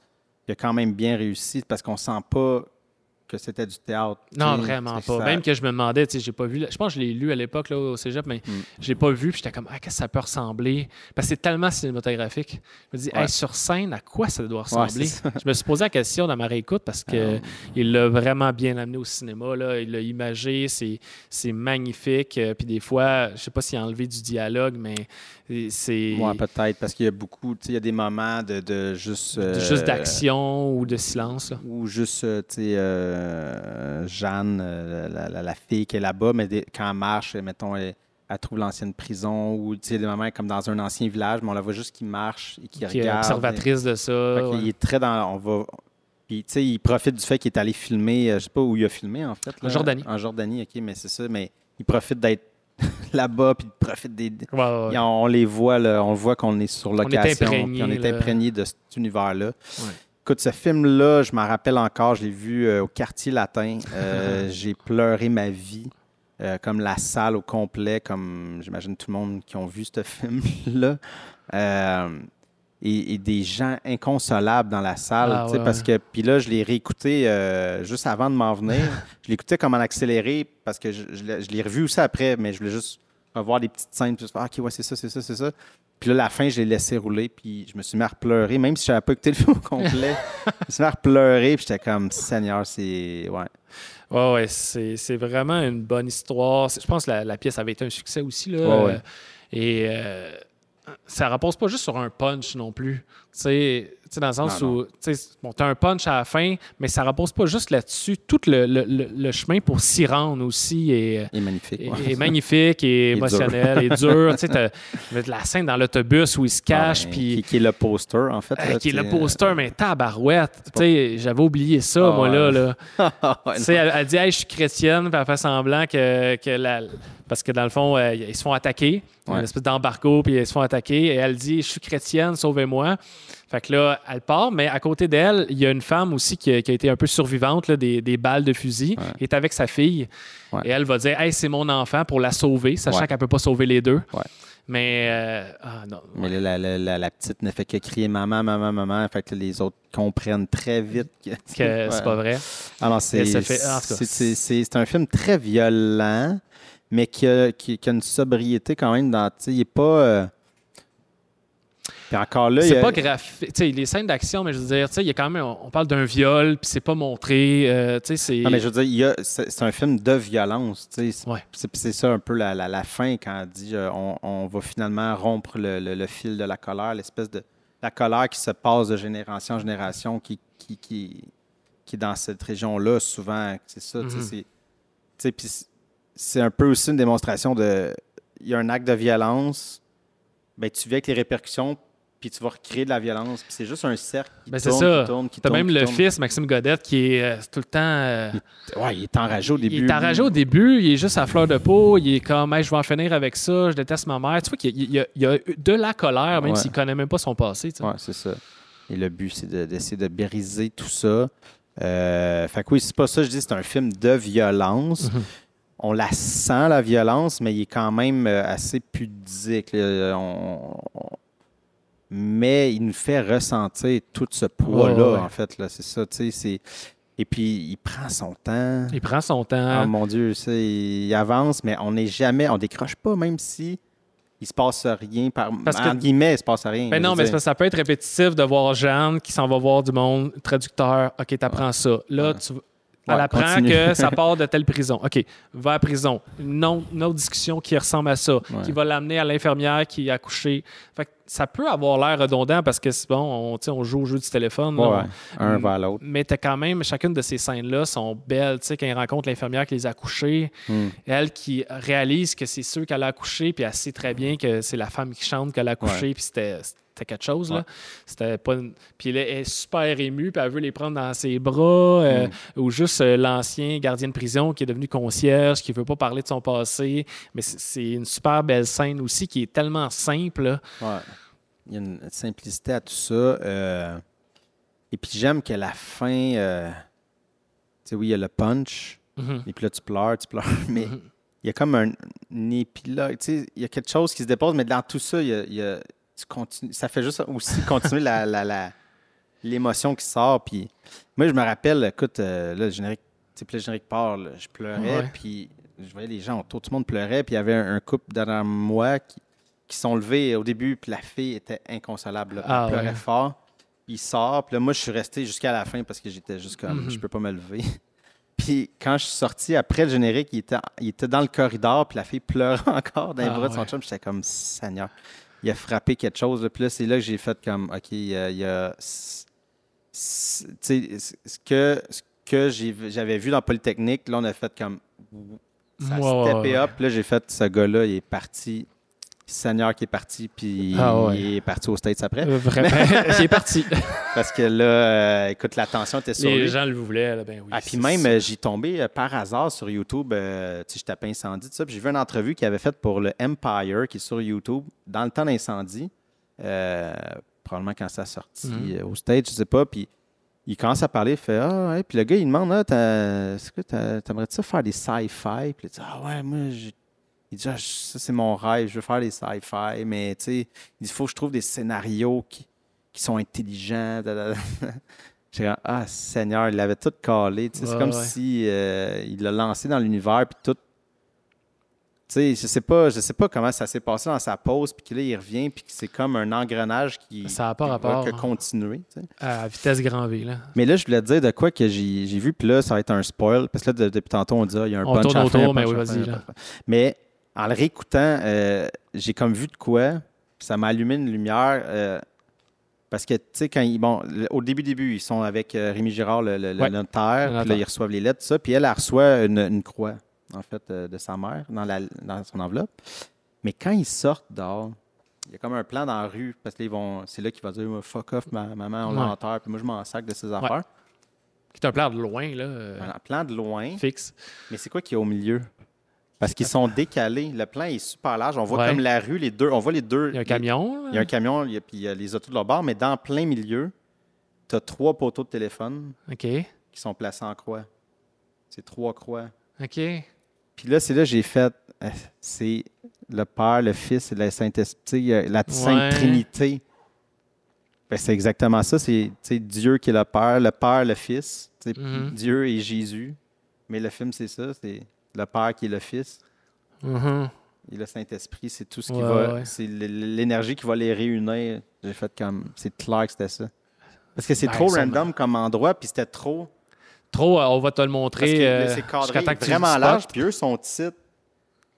qu'il a quand même bien réussi parce qu'on sent pas que c'était du théâtre. Non, vraiment pas. ça- Même que je me demandais, tu sais, j'ai pas vu. Je pense que je l'ai lu à l'époque au cégep, mais Mm. je l'ai pas vu. Puis j'étais comme, ah, qu'est-ce que ça peut ressembler? Parce que c'est tellement cinématographique. Je me dis, Ouais. hey, sur scène, à quoi ça doit ressembler? ça. je me suis posé la question dans ma réécoute parce que Ah. il l'a vraiment bien amené au cinéma. Là. Il l'a imagé, c'est, magnifique. Euh, Puis des fois, je sais pas s'il a enlevé du dialogue, mais c'est Ouais, peut-être, parce qu'il y a beaucoup, tu sais, il y a des moments de, de juste. euh, juste d'action ou de silence. là. Ou juste, euh, tu sais, euh, Jeanne, euh, la, la- la fille qui est là-bas, mais des- quand elle marche, mettons, elle, elle trouve l'ancienne prison, ou tu sais, des moments comme dans un ancien village, mais on la voit juste qui marche et qui, Qui est regarde. observatrice de ça. Ouais. qu'il est très dans. On va. Puis, tu sais, il profite du fait qu'il est allé filmer, euh, je sais pas où il a filmé, en fait. En. Jordanie. En Jordanie, OK, mais c'est ça, mais il profite d'être là-bas, puis il profite des. Ouais, ouais, on les voit, là, on voit qu'on est sur location, imprégné, puis on est imprégné de cet univers-là. Ouais. Écoute, ce film-là, je m'en rappelle encore, je l'ai vu euh, au quartier latin. Euh, j'ai pleuré ma vie, euh, comme la salle au complet, comme j'imagine tout le monde qui ont vu ce film-là. Et, et des gens inconsolables dans la salle, Ah, ouais, parce que puis là, je l'ai réécouté juste avant de m'en venir. je l'écoutais comme en accéléré parce que je, je l'ai- je l'ai revu aussi après, mais je voulais juste revoir des petites scènes, puis faire, ah, ok, ouais, c'est ça, c'est ça, c'est ça. Puis là, la fin, je l'ai laissé rouler, puis je me suis mis à repleurer, même si je n'avais pas écouté le film au complet. je me suis mis à repleurer, puis j'étais comme, Seigneur, c'est. Ouais. Ouais, ouais, c'est, c'est vraiment une bonne histoire. Je pense que la, la pièce avait été un succès aussi. Là, Ouais, ouais. Euh, et euh, ça repose pas juste sur un punch non plus. Tu sais, dans le sens Non, où, tu bon, un punch à la fin, mais ça repose pas juste là-dessus. Tout le, le- le- le chemin pour s'y rendre aussi est, Il est magnifique. est- ouais. est magnifique et émotionnel et dur. Tu sais, la scène dans l'autobus où il se cache, Ouais, puis qui, qui est le poster, en fait. euh, là, qui est le poster, mais tabarouette. Tu sais, j'avais oublié ça, Ah, moi, là. ouais. là. Ouais, Tu sais, elle, elle dit hey, je suis chrétienne, puis elle fait semblant que, que la- parce que dans le fond, euh, ils se font attaquer. Ouais. Une espèce d'embargo, puis ils se font attaquer. Et elle dit je suis chrétienne, sauvez-moi. Fait que là, elle part, mais à côté d'elle, il y a une femme aussi qui a, qui a été un peu survivante là, des, des balles de fusil, Ouais. est avec sa fille. Ouais. Et elle va dire Hey, c'est mon enfant pour la sauver, sachant Ouais. qu'elle peut pas sauver les deux. Mais, euh, ah non. Mais là, la, la- petite ne fait que crier maman, maman, maman. Fait que les autres comprennent très vite que, Que c'est pas vrai. Alors, c'est, c'est, un film très violent, mais qui a, qui- qui a une sobriété quand même dans. Il est pas. euh, Puis encore là, C'est a- pas graphique. Tu sais, les scènes d'action, mais je veux dire, tu sais, il y a quand même. On on parle d'un viol, puis c'est pas montré. euh, tu sais, c'est. Non, mais je veux dire, c'est, un film de violence. tu sais. C'est, Ouais. c'est, ça un peu la, la- la fin quand dit euh, on, on va finalement rompre le, le- le fil de la colère, l'espèce de. La colère qui se passe de génération en génération, qui, qui, qui, qui est dans cette région-là, souvent, c'est ça. tu sais, c'est- tu sais, puis c'est- c'est un peu aussi une démonstration de. Il y a un acte de violence, ben, tu vis avec les répercussions, puis tu vas recréer de la violence. Puis c'est juste un cercle qui Ben, c'est tourne, ça. qui tourne, qui T'as tourne, même qui le tourne. fils, Maxime Godette, qui est euh, tout le temps. euh, Ouais, il est enragé au début. il est enragé au début, il est juste à fleur de peau, il est comme Hey, je vais en finir avec ça, je déteste ma mère. Tu vois qu'il y a, il y a- il y a de la colère, même Ouais. s'il connaît même pas son passé. Oui, c'est ça. Et le but, c'est de- d'essayer de, briser tout ça. Euh, fait que oui, c'est pas ça, je dis, c'est un film de violence. Mhm. on la sent, la violence, mais il est quand même euh, assez pudique. on- mais il nous fait ressentir tout ce poids-là, Ouais, ouais, ouais. en fait. C'est ça, tu sais. Et puis, il prend son temps. Il prend son Oh temps. mon Dieu, il avance, mais on n'est jamais, on décroche pas, même si il se passe rien. Par, Parce que- en guillemets, il se passe rien. Ben non, mais ça peut être répétitif de voir Jeanne qui s'en va voir du monde, traducteur, OK, t'apprends ça. Là, Ouais. tu Ouais, elle apprend continue. que ça part de telle prison. OK, va à prison. Une autre, une autre discussion qui ressemble à ça, Ouais. qui va l'amener à l'infirmière qui a accouché. Fait que ça peut avoir l'air redondant parce que c'est bon, on, joue au jeu du téléphone. là, on- un vers l'autre. mais t'as quand même, chacune de ces scènes-là sont belles. Tu sais, quand il rencontre l'infirmière qui les a accouchées, Hmm. elle qui réalise que c'est ceux qu'elle a accouché, puis elle sait très bien que c'est la femme qui chante qu'elle a accouché, puis c'était quelque chose. Là. C'était pas une- Puis elle est super émue, puis elle veut les prendre dans ses bras, euh, Mm. ou juste euh, l'ancien gardien de prison qui est devenu concierge, qui veut pas parler de son passé. Mais c'est- c'est une super belle scène aussi qui est tellement simple. là. Ouais. Il y a une simplicité à tout ça. euh, Et puis j'aime que la fin, euh, tu sais, oui, il y a le punch, Mhm. et puis là, tu pleures, tu pleures, mais Mhm. il y a comme un, un épilogue, tu sais, il y a quelque chose qui se dépose, mais dans tout ça, il y a, il y a- tu continues, ça fait juste aussi continuer la, la- la- l'émotion qui sort. Puis moi, je me rappelle, écoute, euh, là, le générique, tu le générique part, là, je pleurais, puis je voyais les gens autour, tout le monde pleurait, puis il y avait un, un couple derrière moi qui, qui sont levés au début, puis la fille était inconsolable, là. elle Ah, pleurait ouais. fort. Puis il sort, puis là, moi, je suis resté jusqu'à la fin parce que j'étais juste comme, Mhm. je peux pas me lever. Puis quand je suis sorti après le générique, il était, il était dans le corridor, puis la fille pleurait encore dans les Ah, bras de son ouais. chum. J'étais comme, Seigneur, il a frappé quelque chose. Puis là, c'est là que j'ai fait comme, OK, il y a. il y a- c- c- tu sais, ce que, ce que j'avais vu dans Polytechnique, là, on a fait comme. Ça a Ouais, up. Puis là, j'ai fait, ce gars-là, il est parti. Seigneur qui est parti, puis Ah, ouais. il est parti aux States après. Euh, Vraiment, il est parti. Parce que là, euh, écoute, l'attention était sur Les lui. gens le voulaient. Là, ben oui, Ah, puis même, euh, j'y tombé euh, par hasard sur YouTube. euh, tu sais, je tapais incendie, tout ça. Puis j'ai vu une entrevue qu'il avait faite pour le Empire, qui est sur YouTube, dans le temps d'incendie. euh, probablement quand ça a sorti Mhm. euh, au stage, je sais pas. Puis il commence à parler, il fait Ah, ouais. Puis le gars, il demande ah, t'as- Est-ce que t'aimerais-tu faire des sci-fi? Puis il dit Ah, ouais, moi, j'ai- il dit Ah, ça, c'est mon rêve, je veux faire des sci-fi. Mais tu sais, il dit Il faut que je trouve des scénarios qui, qui sont intelligents. J'ai dit, ah, Seigneur, il l'avait tout calé. c'est comme ouais. si euh, il l'a lancé dans l'univers, puis tout. Tu sais, je sais pas, je sais pas comment ça s'est passé dans sa pause, puis là, il revient, puis c'est comme un engrenage qui, Ça a pas rapport, que hein. continuer. À vitesse grand V. Là. Mais là, je voulais te dire de quoi que j'ai vu, puis là, ça va être un spoil, parce que là, de- depuis tantôt, on dit, ah, il y a un On punch tourne autour, mais oui, vas-y. Mais en le réécoutant, euh, j'ai comme vu de quoi, ça m'a allumé une lumière. euh, parce que, tu sais, quand ils, bon, au début, début, ils sont avec euh, Rémi Girard, le, le- le Ouais. notaire, puis là, ils reçoivent les lettres, tout ça, puis elle, elle reçoit une, une croix, en fait, euh, de sa mère dans, la, dans son enveloppe. Mais quand ils sortent dehors, il y a comme un plan dans la rue, parce que là, ils vont, c'est là qu'il va dire fuck off, ma maman, on Ouais. l'enterre, puis moi, je m'en sac de ses affaires. Qui est un plan de loin, là, euh, Un plan de loin, fixe. mais c'est quoi qui est au milieu? Parce qu'ils sont décalés. Le plan est super large. On voit Ouais. comme la rue, les deux. On voit les deux. Il y a un camion. là. Il y a un camion, il y a, puis il y a les autos de leur bord, mais dans plein milieu, tu as trois poteaux de téléphone qui sont placés en croix. C'est trois croix. OK. Puis là, c'est là que j'ai fait. euh, C'est le Père, le Fils et le Saint-Esprit, euh, la Sainte Ouais. Trinité. Ben, c'est exactement ça. C'est Dieu qui est le Père, le Père, le Fils. Mhm. Dieu et Jésus. Mais le film, c'est ça. C'est le Père qui est le Fils. Mhm. Et le Saint-Esprit, c'est tout ce qui Ouais, va. ouais. C'est l'énergie qui va les réunir. J'ai fait comme. C'est clair que c'était ça. Parce que c'est Ben, trop random comme endroit, puis c'était trop. Trop, euh, on va te le Parce montrer. que là, euh, c'est cadré que vraiment large, puis eux sont titres.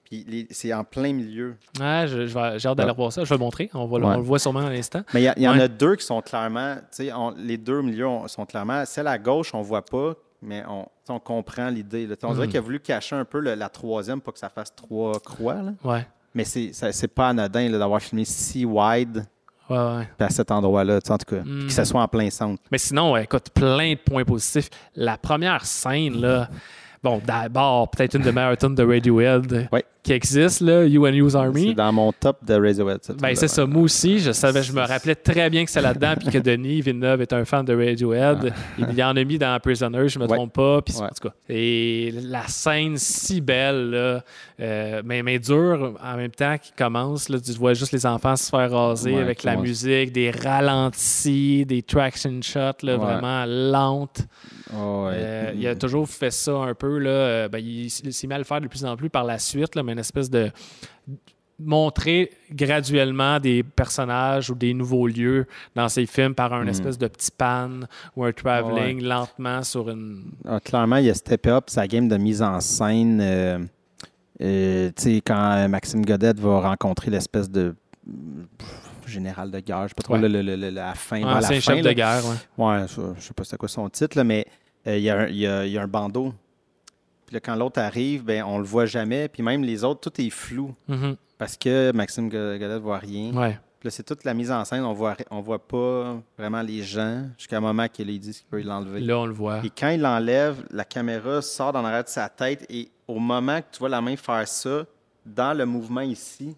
Puis c'est en plein milieu. Ouais, je- je vais- j'ai hâte d'aller voir ça. Je vais le montrer. On, va le- Ouais. on le voit sûrement à l'instant. Mais il y en Ouais. a deux qui sont clairement. on- les deux milieux on- sont clairement. Celle à gauche, on voit pas, mais on, comprend l'idée. On dirait Mhm. qu'il a voulu cacher un peu le- la troisième pour que ça fasse trois croix. là. Ouais. Mais c'est pas anodin d'avoir filmé si wide Ouais, ouais. puis à cet endroit-là, en tout cas. Que ça soit en plein centre. Mais sinon, ouais, écoute, plein de points positifs. La première scène, là, bon, d'abord, peut-être une des meilleures tunes de Radiohead. Ouais. Qui existe, là, You and You's C'est Army. dans mon top de Razorhead. Ben, c'est ça. Moi aussi, je savais, je me rappelais très bien que c'est là-dedans, puis que Denis Villeneuve est un fan de Radiohead. Il y en a mis dans Prisoner, je me Ouais. trompe pas. Puis, Ouais. en tout cas, et la scène si belle, là, euh, mais, mais dure en même temps qui commence. Là, tu vois juste les enfants se faire raser Ouais, avec la commence. musique, des ralentis, des traction shots, là, vraiment lentes. Oh. Euh, il a toujours fait ça un peu. Là. Euh, ben, il, il s'est mis à le faire de plus en plus par la suite, là, mais une espèce de montrer graduellement des personnages ou des nouveaux lieux dans ses films par un Mm. espèce de petit pan ou un travelling lentement sur une... Ah, clairement, il a step up sa game de mise en scène. euh, euh, tu sais, quand euh, Maxime Godette va rencontrer l'espèce de général de guerre, je sais pas trop, Ouais. le- le- le- le- la fin. vers la fin, chef là. de guerre. ouais. Ouais, je sais pas c'est quoi son titre, là, mais euh, il y, y y a un bandeau. Puis là, quand l'autre arrive, ben, on le voit jamais. Puis même les autres, tout est flou. Mhm. Parce que Maxime Go- Godette voit rien. Ouais. Puis là, c'est toute la mise en scène. On voit, on voit pas vraiment les gens jusqu'à un moment qu'il dit qu'il peut l'enlever. Là, on le voit. Et quand il l'enlève, la caméra sort dans l'arrière de sa tête et au moment que tu vois la main faire ça, dans le mouvement ici,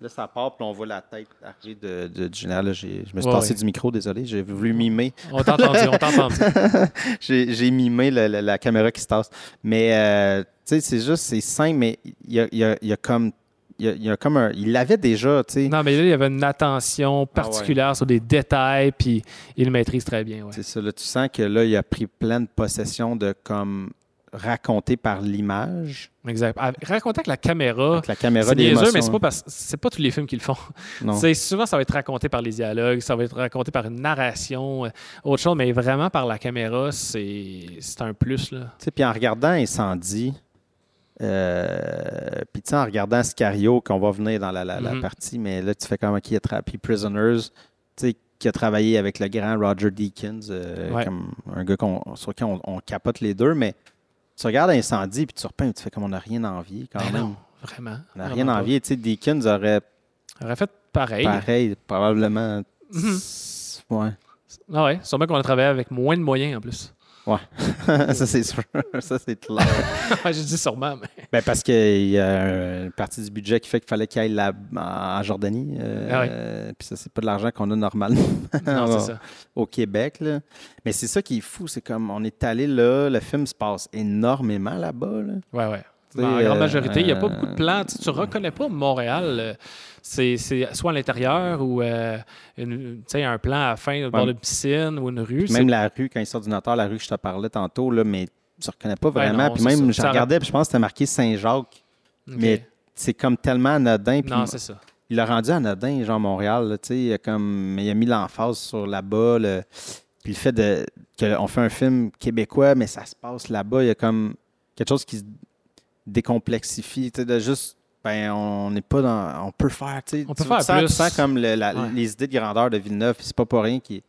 là, ça part, puis on voit la tête arriver de, de- du général. Je me suis Ouais, passé ouais. du micro, désolé, j'ai voulu mimer. On t'a entendu, on t'a entendu. J'ai mimé la caméra qui se tasse. Mais, euh, tu sais, c'est juste, c'est simple, mais il y a, y a- il y a comme. Il y a, il y a comme un. Il l'avait déjà, tu sais. Non, mais là, il y avait une attention particulière sur des détails, puis il le maîtrise très bien. Ouais. C'est ça, là, tu sens que là, il a pris pleine possession de comme raconter par l'image. Exact. Ah, Raconter avec la caméra, Avec la caméra des émotions. mais c'est pas, parce- c'est pas tous les films qui le font. C'est souvent, ça va être raconté par les dialogues, ça va être raconté par une narration, euh, autre chose, mais vraiment par la caméra, c'est un plus. Là. Puis en regardant Incendie, euh, puis tu sais, en regardant Scario, qu'on va venir dans la, la- la Mhm. partie, mais là, tu fais comme qui a tra- puis Prisoners, tu sais, qui a travaillé avec le grand Roger Deakins, euh, Ouais. comme un gars sur qui on, on capote les deux, mais tu regardes Incendie, puis tu repeins, tu fais comme on n'a rien envie quand Ben même. non, vraiment. On n'a rien envie. Tu sais, Deakins aurait aurait fait pareil. pareil, probablement. Mhm. Ouais. Ah ouais, sûrement qu'on a travaillé avec moins de moyens en plus. ça, c'est sûr. ça, c'est clair. Ouais, J'ai dit sûrement, mais. Ben parce qu'il y a une partie du budget qui fait qu'il fallait qu'il aille là, en Jordanie. euh, Ah ouais. euh, Puis ça, c'est pas de l'argent qu'on a normalement Non, c'est ça. au Québec. là. Mais c'est ça qui est fou, c'est comme on est allé là, le film se passe énormément là-bas. là. Ouais, ouais. En grande euh, majorité, il n'y a pas beaucoup de euh, plans. Tu ne reconnais pas Montréal. C'est soit à l'intérieur ou euh, une- un plan à fin Ouais. d'une piscine ou une rue. Puis Même la rue, quand il sort du notaire, la rue que je te parlais tantôt, là, mais tu reconnais pas Ouais, vraiment. non, puis même, je regardais, puis je pense que c'était marqué Saint-Jacques. Mais c'est comme tellement anodin. Puis Non, c'est ça. il l'a rendu anodin, genre Montréal. là, il a comme, mais il a mis l'emphase sur là-bas. le- Puis le fait de qu'on fait un film québécois, mais ça se passe là-bas, il y a comme quelque chose qui se décomplexifie. De juste, ben, on n'est pas dans. On peut faire. tu sais, On peut tu- faire sens- plus. Tu sens comme le- la- Ouais. les idées de grandeur de Villeneuve, c'est pas pour rien qui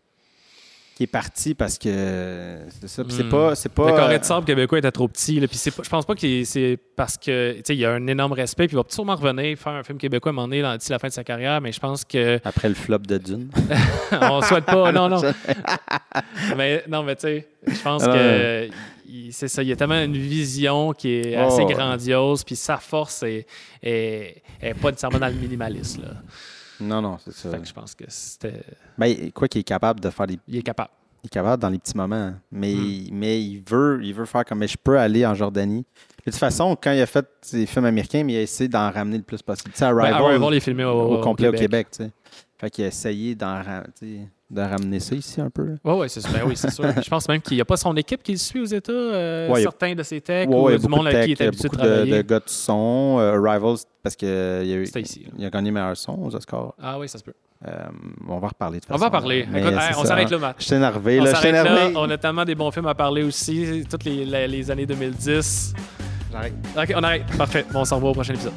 qui est parti parce que c'est ça. Puis c'est Hmm. pas. C'est pas le carré euh, de sable québécois était trop petit. Là, puis c'est pas- je pense pas que c'est parce que tu sais, il y a un énorme respect. Puis il va sûrement revenir faire un film québécois à un moment donné d'ici la fin de sa carrière. Mais je pense que après le flop de Dune. on souhaite pas. Non, non. mais non, mais tu sais, je pense Ah, que c'est ça. Il y a tellement une vision qui est Oh, assez grandiose. Puis sa force est, est, est pas nécessairement dans le minimalisme. Là. non, non, c'est ça. Fait que je pense que c'était. Ben, quoi qu'il est capable de faire des Il est capable. Il est capable dans les petits moments, mais, Hmm. mais il, veut, il veut faire comme mais je peux aller en Jordanie. De toute façon, quand il a fait ses films américains, mais il a essayé d'en ramener le plus possible. Tu sais, Ben, Arrival, Arrival est filmé au, au, complet Québec. au Québec. tu sais. Fait qu'il a essayé d'en ra- tu sais, de ramener ça ici un peu. Oui, ouais, c'est ben oui, c'est sûr. Je pense même qu'il n'y a pas son équipe qui le suit aux États, euh, Ouais, a- certains de ses techs Ouais, ou ouais, il y a du monde de avec qui il tech, est habitué de beaucoup de, travailler. de gars de son. euh, Arrivals, parce qu'il a, eu- C'était ici. là. il a gagné meilleur son aux Oscars. Ah oui, ça se peut. Euh, on va reparler de toute On va en façon, parler. Écoute, hey, on s'arrête là, Matt. Je suis énervé. On Là. On a tellement des bons films à parler aussi, toutes les, les- les années 2010. J'arrête. OK, on arrête. Parfait. Bon, on s'en revoit au prochain épisode.